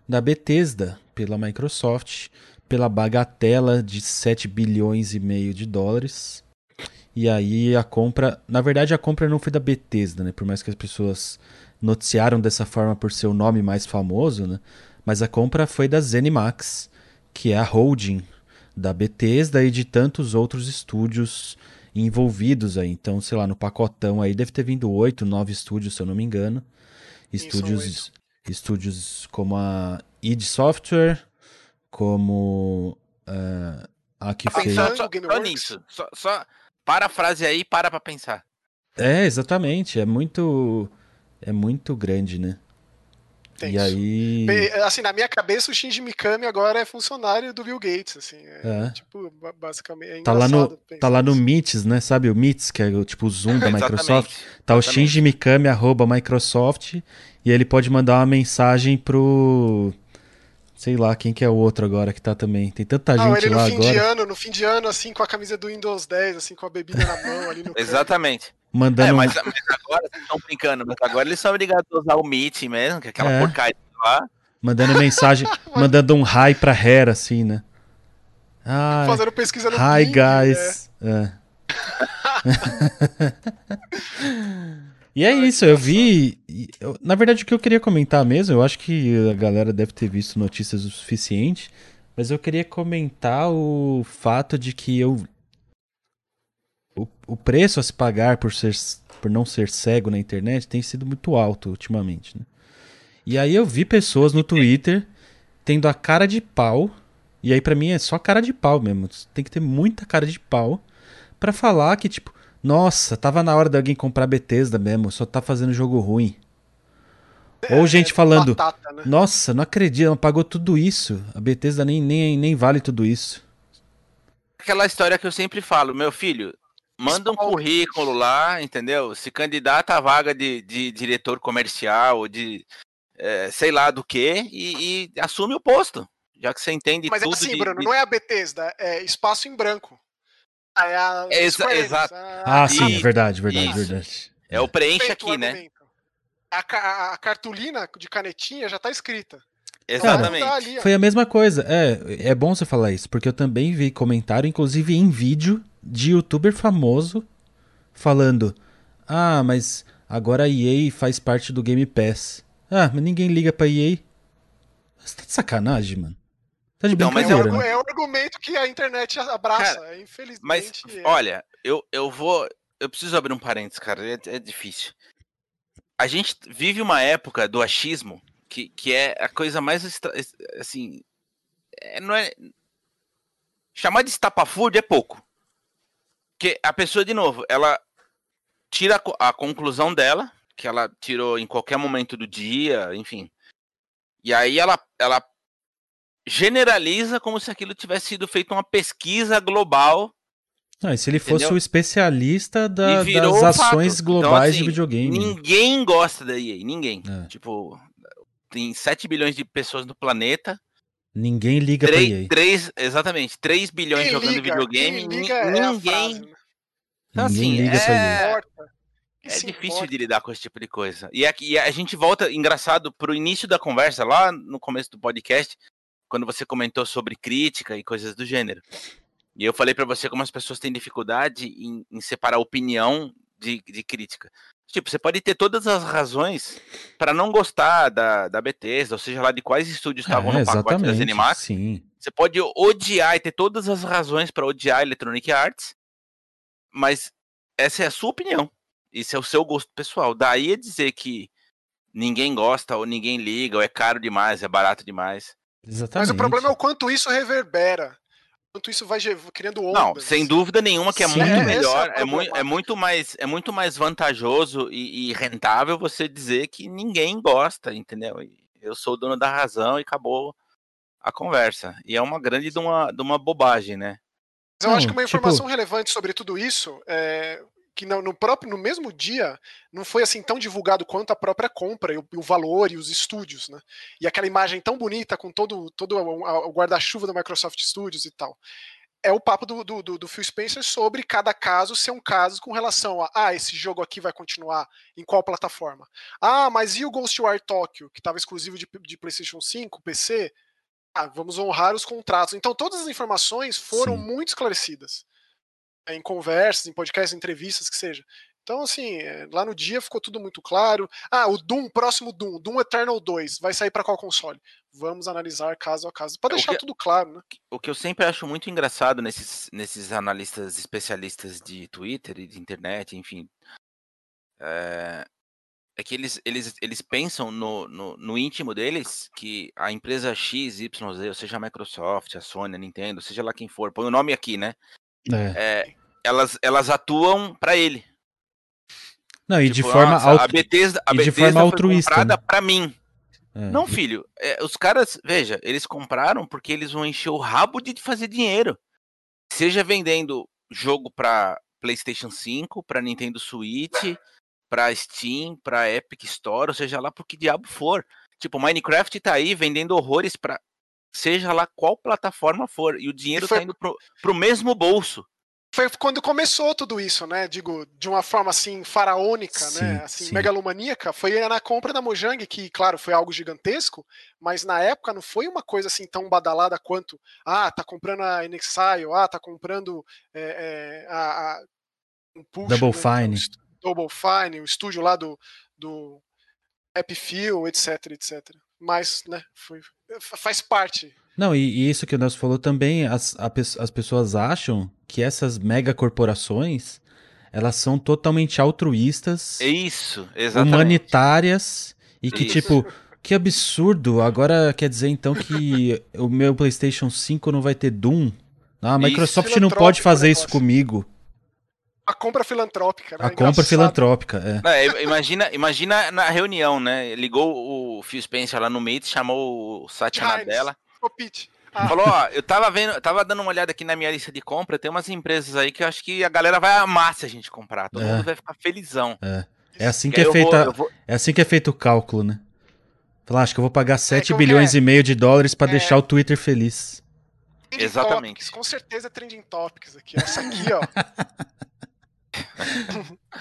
da Bethesda pela Microsoft pela bagatela de 7 bilhões e meio de dólares. E aí a compra, na verdade a compra não foi da Bethesda, né? Por mais que as pessoas noticiaram dessa forma por ser o nome mais famoso, né? Mas a compra foi da ZeniMax, que é a holding da Bethesda e de tantos outros estúdios envolvidos aí. Então, sei lá, no pacotão aí deve ter vindo oito, nove estúdios, se eu não me engano. Estúdios, estúdios como a id Software, como uh, a que fez. Só, só, só nisso. Só, só para a frase aí, para pra pensar. É, exatamente. É muito. É muito grande, né? E aí. Assim, na minha cabeça, o Shinji Mikami agora é funcionário do Bill Gates, assim. É, é. Tipo, basicamente. É tá lá no, tá lá no Meets, né? Sabe o Meets, que é o tipo o Zoom da Microsoft? Tá o Shinji Mikami, arroba Microsoft, e ele pode mandar uma mensagem pro. Sei lá, quem que é o outro agora que tá também. Tem tanta Não, gente ele lá no fim agora. De ano, no fim de ano, assim, com a camisa do Windows 10, assim, com a bebida na mão ali no Exatamente. Mandando... É, mas, mas agora vocês estão brincando, mas agora eles são obrigados a usar o Meet mesmo, que é aquela é. porcaria lá. Mandando mensagem, mandando um hi pra Hera, assim, né? Ah, Fazendo pesquisa no Hi, guys. Né? É. E é isso, eu vi. Eu, na verdade, o que eu queria comentar mesmo, eu acho que a galera deve ter visto notícias o suficiente, mas eu queria comentar o fato de que eu. O, o preço a se pagar por, ser, por não ser cego na internet tem sido muito alto ultimamente. Né? E aí eu vi pessoas no Twitter tendo a cara de pau, e aí para mim é só cara de pau mesmo, tem que ter muita cara de pau para falar que, tipo, nossa, tava na hora de alguém comprar Bethesda mesmo, só tá fazendo jogo ruim. É, Ou gente falando, batata, né? nossa, não acredito, não pagou tudo isso. A Bethesda nem, nem, nem vale tudo isso. Aquela história que eu sempre falo, meu filho, manda um currículo lá, entendeu? Se candidata à vaga de, de diretor comercial ou de é, sei lá do que e, e, assume o posto. Já que você entende Mas é tudo. Mas é assim, de, Bruno, de... não é a Bethesda, é espaço em branco. Ah, é a Exa exato. Ah, sim, é verdade, verdade, Isso. verdade. É o preenche aqui, né? A, a, cartolina de canetinha já tá escrita. Exatamente. Cara, foi a mesma coisa. É, é bom você falar isso, porque eu também vi comentário, inclusive em vídeo, de youtuber famoso falando: Ah, mas agora a EA faz parte do Game Pass. Ah, mas ninguém liga pra EA. Você tá de sacanagem, mano. Tá de não, mas é, o, né? é o argumento que a internet abraça, cara, infelizmente. Mas, é. olha, eu, eu vou. Eu preciso abrir um parênteses, cara, é, é difícil. A gente vive uma época do achismo que, que é a coisa mais. Assim. É, não é. Chamar de estapafúrdio é pouco. Porque a pessoa, de novo, ela tira a, a conclusão dela, que ela tirou em qualquer momento do dia, enfim. E aí ela, ela generaliza como se aquilo tivesse sido feito uma pesquisa global. Ah, e se ele entendeu? fosse o especialista da, das ações fato. globais então, assim, de videogame. Ninguém gosta da EA, ninguém. É. Tipo, tem 7 bilhões de pessoas no planeta. Ninguém liga 3, pra EA. 3, exatamente, 3 bilhões quem jogando liga, videogame. Liga é ninguém. Então, ninguém assim, liga é... É difícil de lidar com esse tipo de coisa. E, aqui, e a gente volta, engraçado, pro início da conversa, lá no começo do podcast, quando você comentou sobre crítica e coisas do gênero. E eu falei para você como as pessoas têm dificuldade em, em separar opinião de, de, crítica. Tipo, você pode ter todas as razões para não gostar da, da Bethesda, ou seja lá de quais estúdios estavam é, no pacote da Zenimax. Sim. Você pode odiar e ter todas as razões para odiar a Electronic Arts, mas essa é a sua opinião. Isso é o seu gosto pessoal. Daí é dizer que ninguém gosta, ou ninguém liga, ou é caro demais, é barato demais. Exatamente. Mas o problema é o quanto isso reverbera. Quanto isso vai criando ondas. Não, sem dúvida nenhuma que é Sim, muito é, melhor, é, é, muito, é, muito mais, é muito mais vantajoso e, e, rentável você dizer que ninguém gosta, entendeu? Eu sou o dono da razão e acabou a conversa. E é uma grande de uma, de uma bobagem, né? Mas eu Não, acho que uma tipo informação tipo... relevante sobre tudo isso é que no, próprio no mesmo dia não foi assim tão divulgado quanto a própria compra e o, o valor e os estúdios, né? E aquela imagem tão bonita com todo, todo o, o guarda-chuva da Microsoft Studios e tal. É o papo do, do, do, Phil Spencer sobre cada caso ser um caso com relação a ah, esse jogo aqui vai continuar em qual plataforma? Ah, mas e o Ghostwire Tokyo, que estava exclusivo de, de PlayStation 5, PC? Ah, vamos honrar os contratos. Então todas as informações foram Sim. muito esclarecidas em conversas, em podcasts, em entrevistas, que seja. Então, assim, é, lá no dia ficou tudo muito claro. Ah, o Doom, próximo Doom, Doom Eternal 2, vai sair para qual console? Vamos analisar caso a caso, para é, deixar que, tudo claro, né? O que eu sempre acho muito engraçado nesses, nesses analistas especialistas de Twitter e de internet, enfim, é, é que eles, eles, eles pensam no, no, no, íntimo deles que a empresa X, Y, Z, ou seja a Microsoft, a Sony, a Nintendo, seja lá quem for, põe o nome aqui, né? É. É, elas, elas atuam para ele. Não, e tipo, de forma, nossa, a Bethesda, a Bethesda de forma altruísta. comprada né? para mim. É. Não, filho, é, os caras, veja, eles compraram porque eles vão encher o rabo de fazer dinheiro. Seja vendendo jogo para PlayStation 5, para Nintendo Switch, para Steam, para Epic Store, ou seja lá por que diabo for. Tipo, Minecraft tá aí vendendo horrores para seja lá qual plataforma for, e o dinheiro e foi... tá indo pro, pro mesmo bolso foi quando começou tudo isso, né? Digo, de uma forma assim faraônica, né? sim, né? Assim, sim. megalomaníaca, foi na compra da Mojang, que, claro, foi algo gigantesco, mas na época não foi uma coisa assim tão badalada quanto ah, tá comprando a Inexile, ah, tá comprando é, é, a, a um push, Double né? Fine. Double Fine, o estúdio lá do, do Happy Feel, etc, etc. Mas, né, foi, faz parte não, e, e, isso que o Nelson falou também, as, a, as pessoas acham que essas megacorporações elas são totalmente altruístas. Isso, exatamente. Humanitárias e que, isso. tipo, que absurdo. Agora quer dizer então que o meu PlayStation 5 não vai ter Doom? Ah, a Microsoft não pode fazer isso comigo. A compra filantrópica, né? A compra filantrópica, é. Não, imagina, imagina na reunião, né? Ligou o Phil Spencer lá no Meet, chamou o Satya Nadella. Ô, Pete. Ah. Falou, ó, eu tava vendo, tava dando uma olhada aqui na minha lista de compra, tem umas empresas aí que eu acho que a galera vai amar se a gente comprar. Todo é. mundo vai ficar felizão. É. É assim que, é feita, vou, vou... é assim que é feito o cálculo, né? Falar, acho que eu vou pagar 7 é, bilhões é? e meio de dólares para é. deixar o Twitter feliz. Trending Exatamente. Topics, com certeza é trending topics aqui. Essa aqui, ó.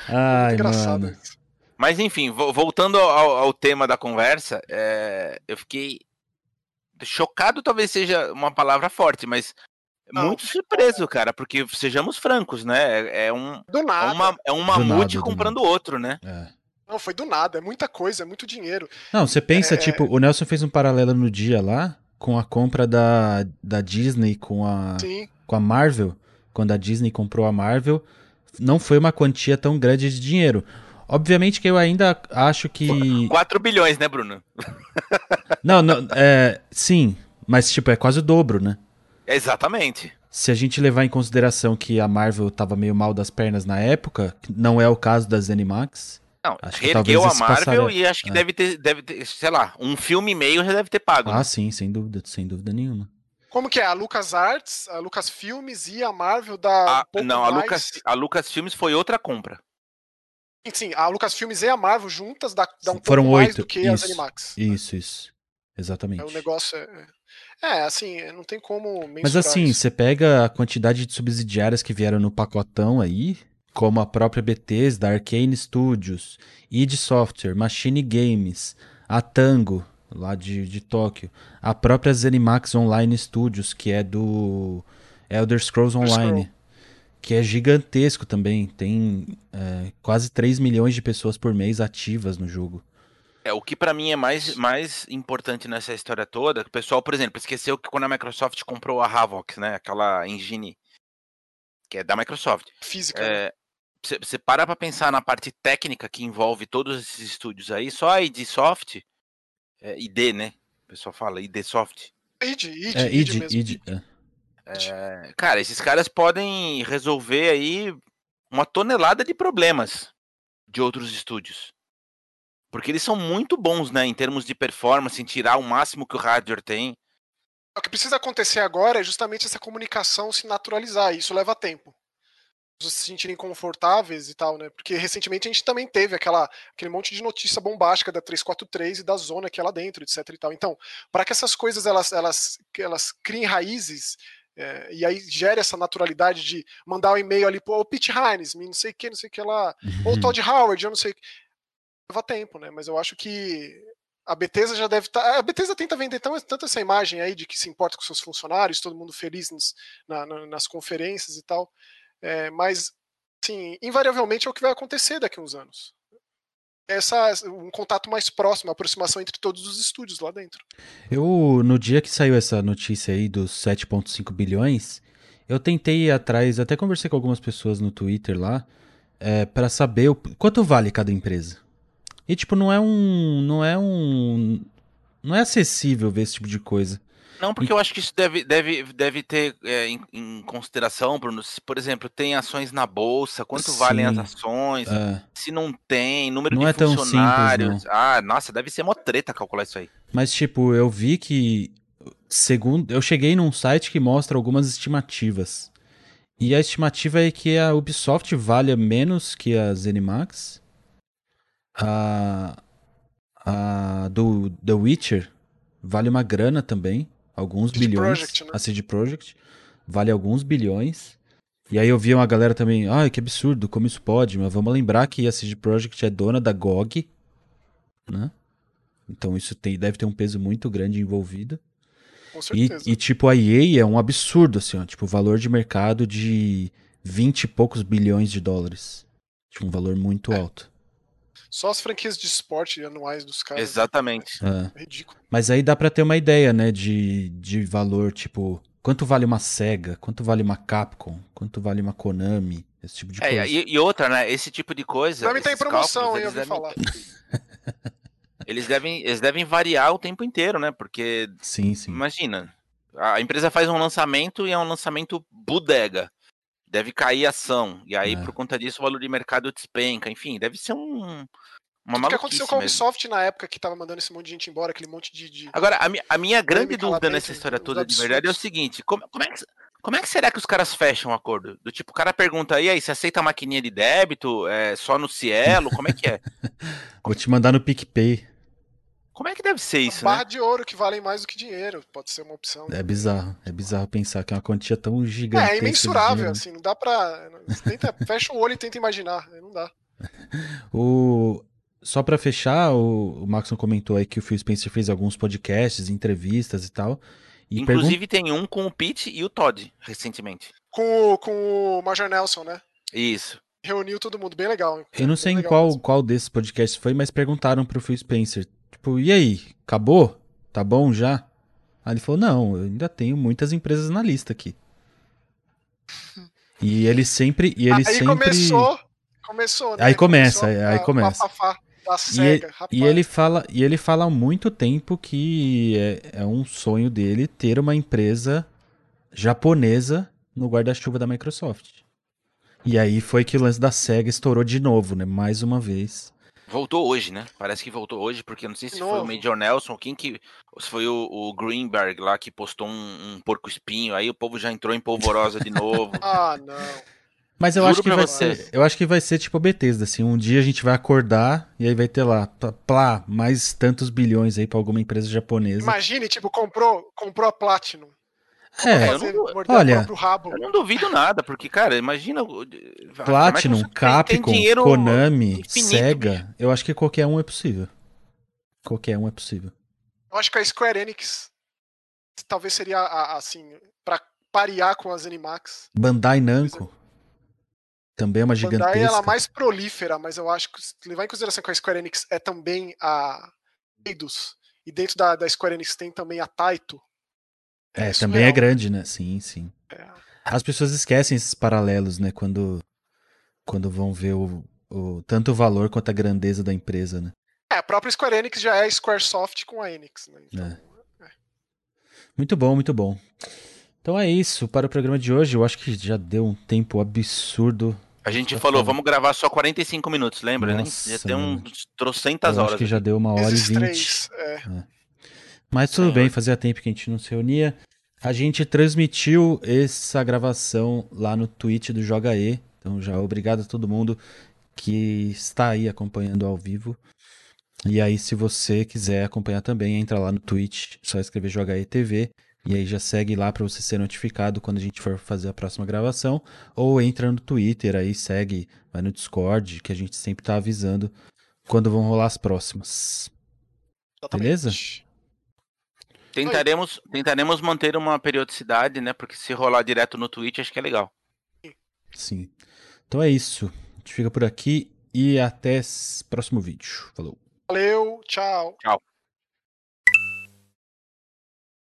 Ai, engraçado mano. Isso. Mas enfim, voltando ao, ao tema da conversa, é, eu fiquei chocado talvez seja uma palavra forte, mas não, muito surpreso, cara, porque sejamos francos, né? É, é um do nada. É, uma, é um mamute nada, comprando outro, né? É. Não, foi do nada, é muita coisa, é muito dinheiro. Não, você pensa, é... tipo, o Nelson fez um paralelo no dia lá com a compra da, da Disney com a, Sim. com a Marvel. Quando a Disney comprou a Marvel, não foi uma quantia tão grande de dinheiro. Obviamente que eu ainda acho que. 4 bilhões, né, Bruno? não, não é, sim, mas tipo, é quase o dobro, né? Exatamente. Se a gente levar em consideração que a Marvel tava meio mal das pernas na época, não é o caso da Zenimax. Não, acho ergueu a Marvel e acho que é. deve, ter, deve ter, sei lá, um filme e meio já deve ter pago. Ah, né? sim, sem dúvida, sem dúvida nenhuma. Como que é? A Lucas Arts, a Lucas Filmes e a Marvel da. Um não, a Lucas, a Lucas Filmes foi outra compra. Sim, a Lucasfilmes e a Marvel juntas dá, dá um Foram pouco oito. mais do que isso, as Animax. Isso, isso. Exatamente. É, o negócio é, é, é. assim, não tem como Mas assim, isso. você pega a quantidade de subsidiárias que vieram no pacotão aí, como a própria Bethesda, Arcane Studios, id Software, Machine Games, a Tango, lá de, de Tóquio, a própria Zenimax Online Studios, que é do Elder Scrolls Online. Scroll que é gigantesco também. Tem é, quase 3 milhões de pessoas por mês ativas no jogo. É, o que para mim é mais, mais importante nessa história toda, o pessoal, por exemplo, esqueceu que quando a Microsoft comprou a Havoc, né, aquela engine que é da Microsoft. Física. É, você né? para pra pensar na parte técnica que envolve todos esses estúdios aí, só a id Soft, é, ID, né? O pessoal fala ID Soft. ID, ID, é, ID, ID, mesmo. ID, é. É, cara, esses caras podem resolver aí uma tonelada de problemas de outros estúdios. Porque eles são muito bons, né, em termos de performance, em tirar o máximo que o hardware tem. O que precisa acontecer agora é justamente essa comunicação se naturalizar, e isso leva tempo. Se sentirem confortáveis e tal, né? Porque recentemente a gente também teve aquela, aquele monte de notícia bombástica da 343 e da zona que é lá dentro, etc e tal. Então, para que essas coisas elas, elas, elas criem raízes é, e aí gera essa naturalidade de mandar um e-mail ali pro Pete Hines, não sei o que, não sei o que lá, uhum. ou Todd Howard, eu não sei. Leva tempo, né? Mas eu acho que a Bethesda já deve estar. Tá, a Bethesda tenta vender tão, tanto essa imagem aí de que se importa com seus funcionários, todo mundo feliz na, nas conferências e tal. É, mas sim, invariavelmente é o que vai acontecer daqui a uns anos. Essa, um contato mais próximo, uma aproximação entre todos os estúdios lá dentro. Eu, no dia que saiu essa notícia aí dos 7,5 bilhões, eu tentei ir atrás, até conversei com algumas pessoas no Twitter lá, é, para saber o, quanto vale cada empresa. E, tipo, não é um. Não é um. Não é acessível ver esse tipo de coisa. Não, porque eu acho que isso deve, deve, deve ter é, em, em, consideração, Bruno. Se, por exemplo, tem ações na bolsa, quanto Sim, valem as ações? É. Se não tem, número não de é funcionários. Simples, ah, nossa, deve ser uma treta calcular isso aí. Mas, tipo, eu vi que. Segundo. Eu cheguei num site que mostra algumas estimativas. E a estimativa é que a Ubisoft valha menos que a Zenimax. A. A do The Witcher vale uma grana também alguns CD bilhões. Project, né? A CD Projekt vale alguns bilhões. E aí eu vi uma galera também, ai, ah, que absurdo, como isso pode? Mas vamos lembrar que a CD Projekt é dona da GOG, né? Então isso tem, deve ter um peso muito grande envolvido. Com certeza. E, e tipo, a EA é um absurdo, assim, ó, tipo, valor de mercado de 20 e poucos bilhões de dólares. Tipo, um valor muito é. alto. Só as franquias de esporte anuais dos caras. Exatamente. É. Ridículo. Mas aí dá para ter uma ideia, né, de, de valor, tipo, quanto vale uma Sega, quanto vale uma Capcom, quanto vale uma Konami, esse tipo de é, coisa. E, e, outra, né, esse tipo de coisa. Konami tá em promoção, hein, eu ouvi devem... falar. eles devem, eles devem variar o tempo inteiro, né? Porque. Sim, sim. Imagina. A empresa faz um lançamento e é um lançamento bodega deve cair a ação. E aí, é. por conta disso, o valor de mercado despenca. Enfim, deve ser um. Uma o que aconteceu com a Ubisoft mesmo. na época que tava mandando esse monte de gente embora, aquele monte de. de... Agora, a, mi a minha grande dúvida nessa história toda de verdade é o seguinte: como, como, é que, como é que será que os caras fecham o acordo? Do tipo, o cara pergunta, e aí, você aceita a maquininha de débito? É só no Cielo? Como é que é? Vou te mandar no PicPay. Como é que deve ser isso? Barra né? de ouro que valem mais do que dinheiro, pode ser uma opção. É bizarro, é bizarro pensar que é uma quantia tão gigante. É, é imensurável, assim, não dá pra. Tenta, fecha o olho e tenta imaginar, não dá. o... Só pra fechar, o, o Maxon comentou aí que o Phil Spencer fez alguns podcasts, entrevistas e tal. E Inclusive pergun... tem um com o Pete e o Todd, recentemente. Com, com o Major Nelson, né? Isso. Reuniu todo mundo, bem legal. Eu não sei em qual, qual desses podcasts foi, mas perguntaram pro Phil Spencer Tipo, e aí? Acabou? Tá bom já? Aí ele falou: Não, eu ainda tenho muitas empresas na lista aqui. E ele sempre. E ele aí sempre... começou. Começou, né? Aí começa, começou aí começa. Sega, e, e, ele fala e ele fala há muito tempo que é, é um sonho dele ter uma empresa japonesa no guarda-chuva da Microsoft. E aí foi que o lance da Sega estourou de novo, né? Mais uma vez. Voltou hoje, né? Parece que voltou hoje, porque não sei se Novo. foi o Major Nelson, quem que. Se foi o, o Greenberg lá que postou um, um porco espinho, aí o povo já entrou em polvorosa de novo. ah, não. Mas eu acho que vai ser, eu acho que vai ser tipo a Bethesda, assim, um dia a gente vai acordar e aí vai ter lá, plá, mais tantos bilhões aí para alguma empresa japonesa. Imagine, tipo, comprou, comprou a Platinum. É, eu não, olha, eu não duvido nada, porque, cara, imagina. Platinum, Capcom, Konami, Sega, eu acho que qualquer um é possível. Qualquer um é possível. Eu acho que a Square Enix talvez seria, assim, para parear com as Animax. Bandai Namco. Também é uma gigantesca. Bandai ela é mais prolífera, mas eu acho que levar em consideração que a Square Enix é também a Eidos, e dentro da, da Square Enix tem também a Taito, é, é também é grande, né? Sim, sim. É. As pessoas esquecem esses paralelos, né? Quando, quando vão ver o, o, tanto o valor quanto a grandeza da empresa, né? É, a própria Square Enix já é Squaresoft com a Enix, né? Então, é. é. Muito bom, muito bom. Então é isso para o programa de hoje. Eu acho que já deu um tempo absurdo. A gente falou, vamos gravar só 45 minutos, lembra, né? Nossa, né? Já tem uns trocentas horas. Acho que já deu uma hora Esses e vinte. É. Mas tudo Senhor. bem, fazia tempo que a gente não se reunia. A gente transmitiu essa gravação lá no Twitch do Joga E. Então já obrigado a todo mundo que está aí acompanhando ao vivo. E aí, se você quiser acompanhar também, entra lá no Twitch, só escrever Joga E TV. E aí já segue lá para você ser notificado quando a gente for fazer a próxima gravação. Ou entra no Twitter aí, segue, vai no Discord, que a gente sempre tá avisando quando vão rolar as próximas. Beleza? Tentaremos, tentaremos manter uma periodicidade, né? Porque se rolar direto no Twitch, acho que é legal. Sim. Então é isso. A gente fica por aqui e até próximo vídeo. Falou. Valeu, tchau. Tchau.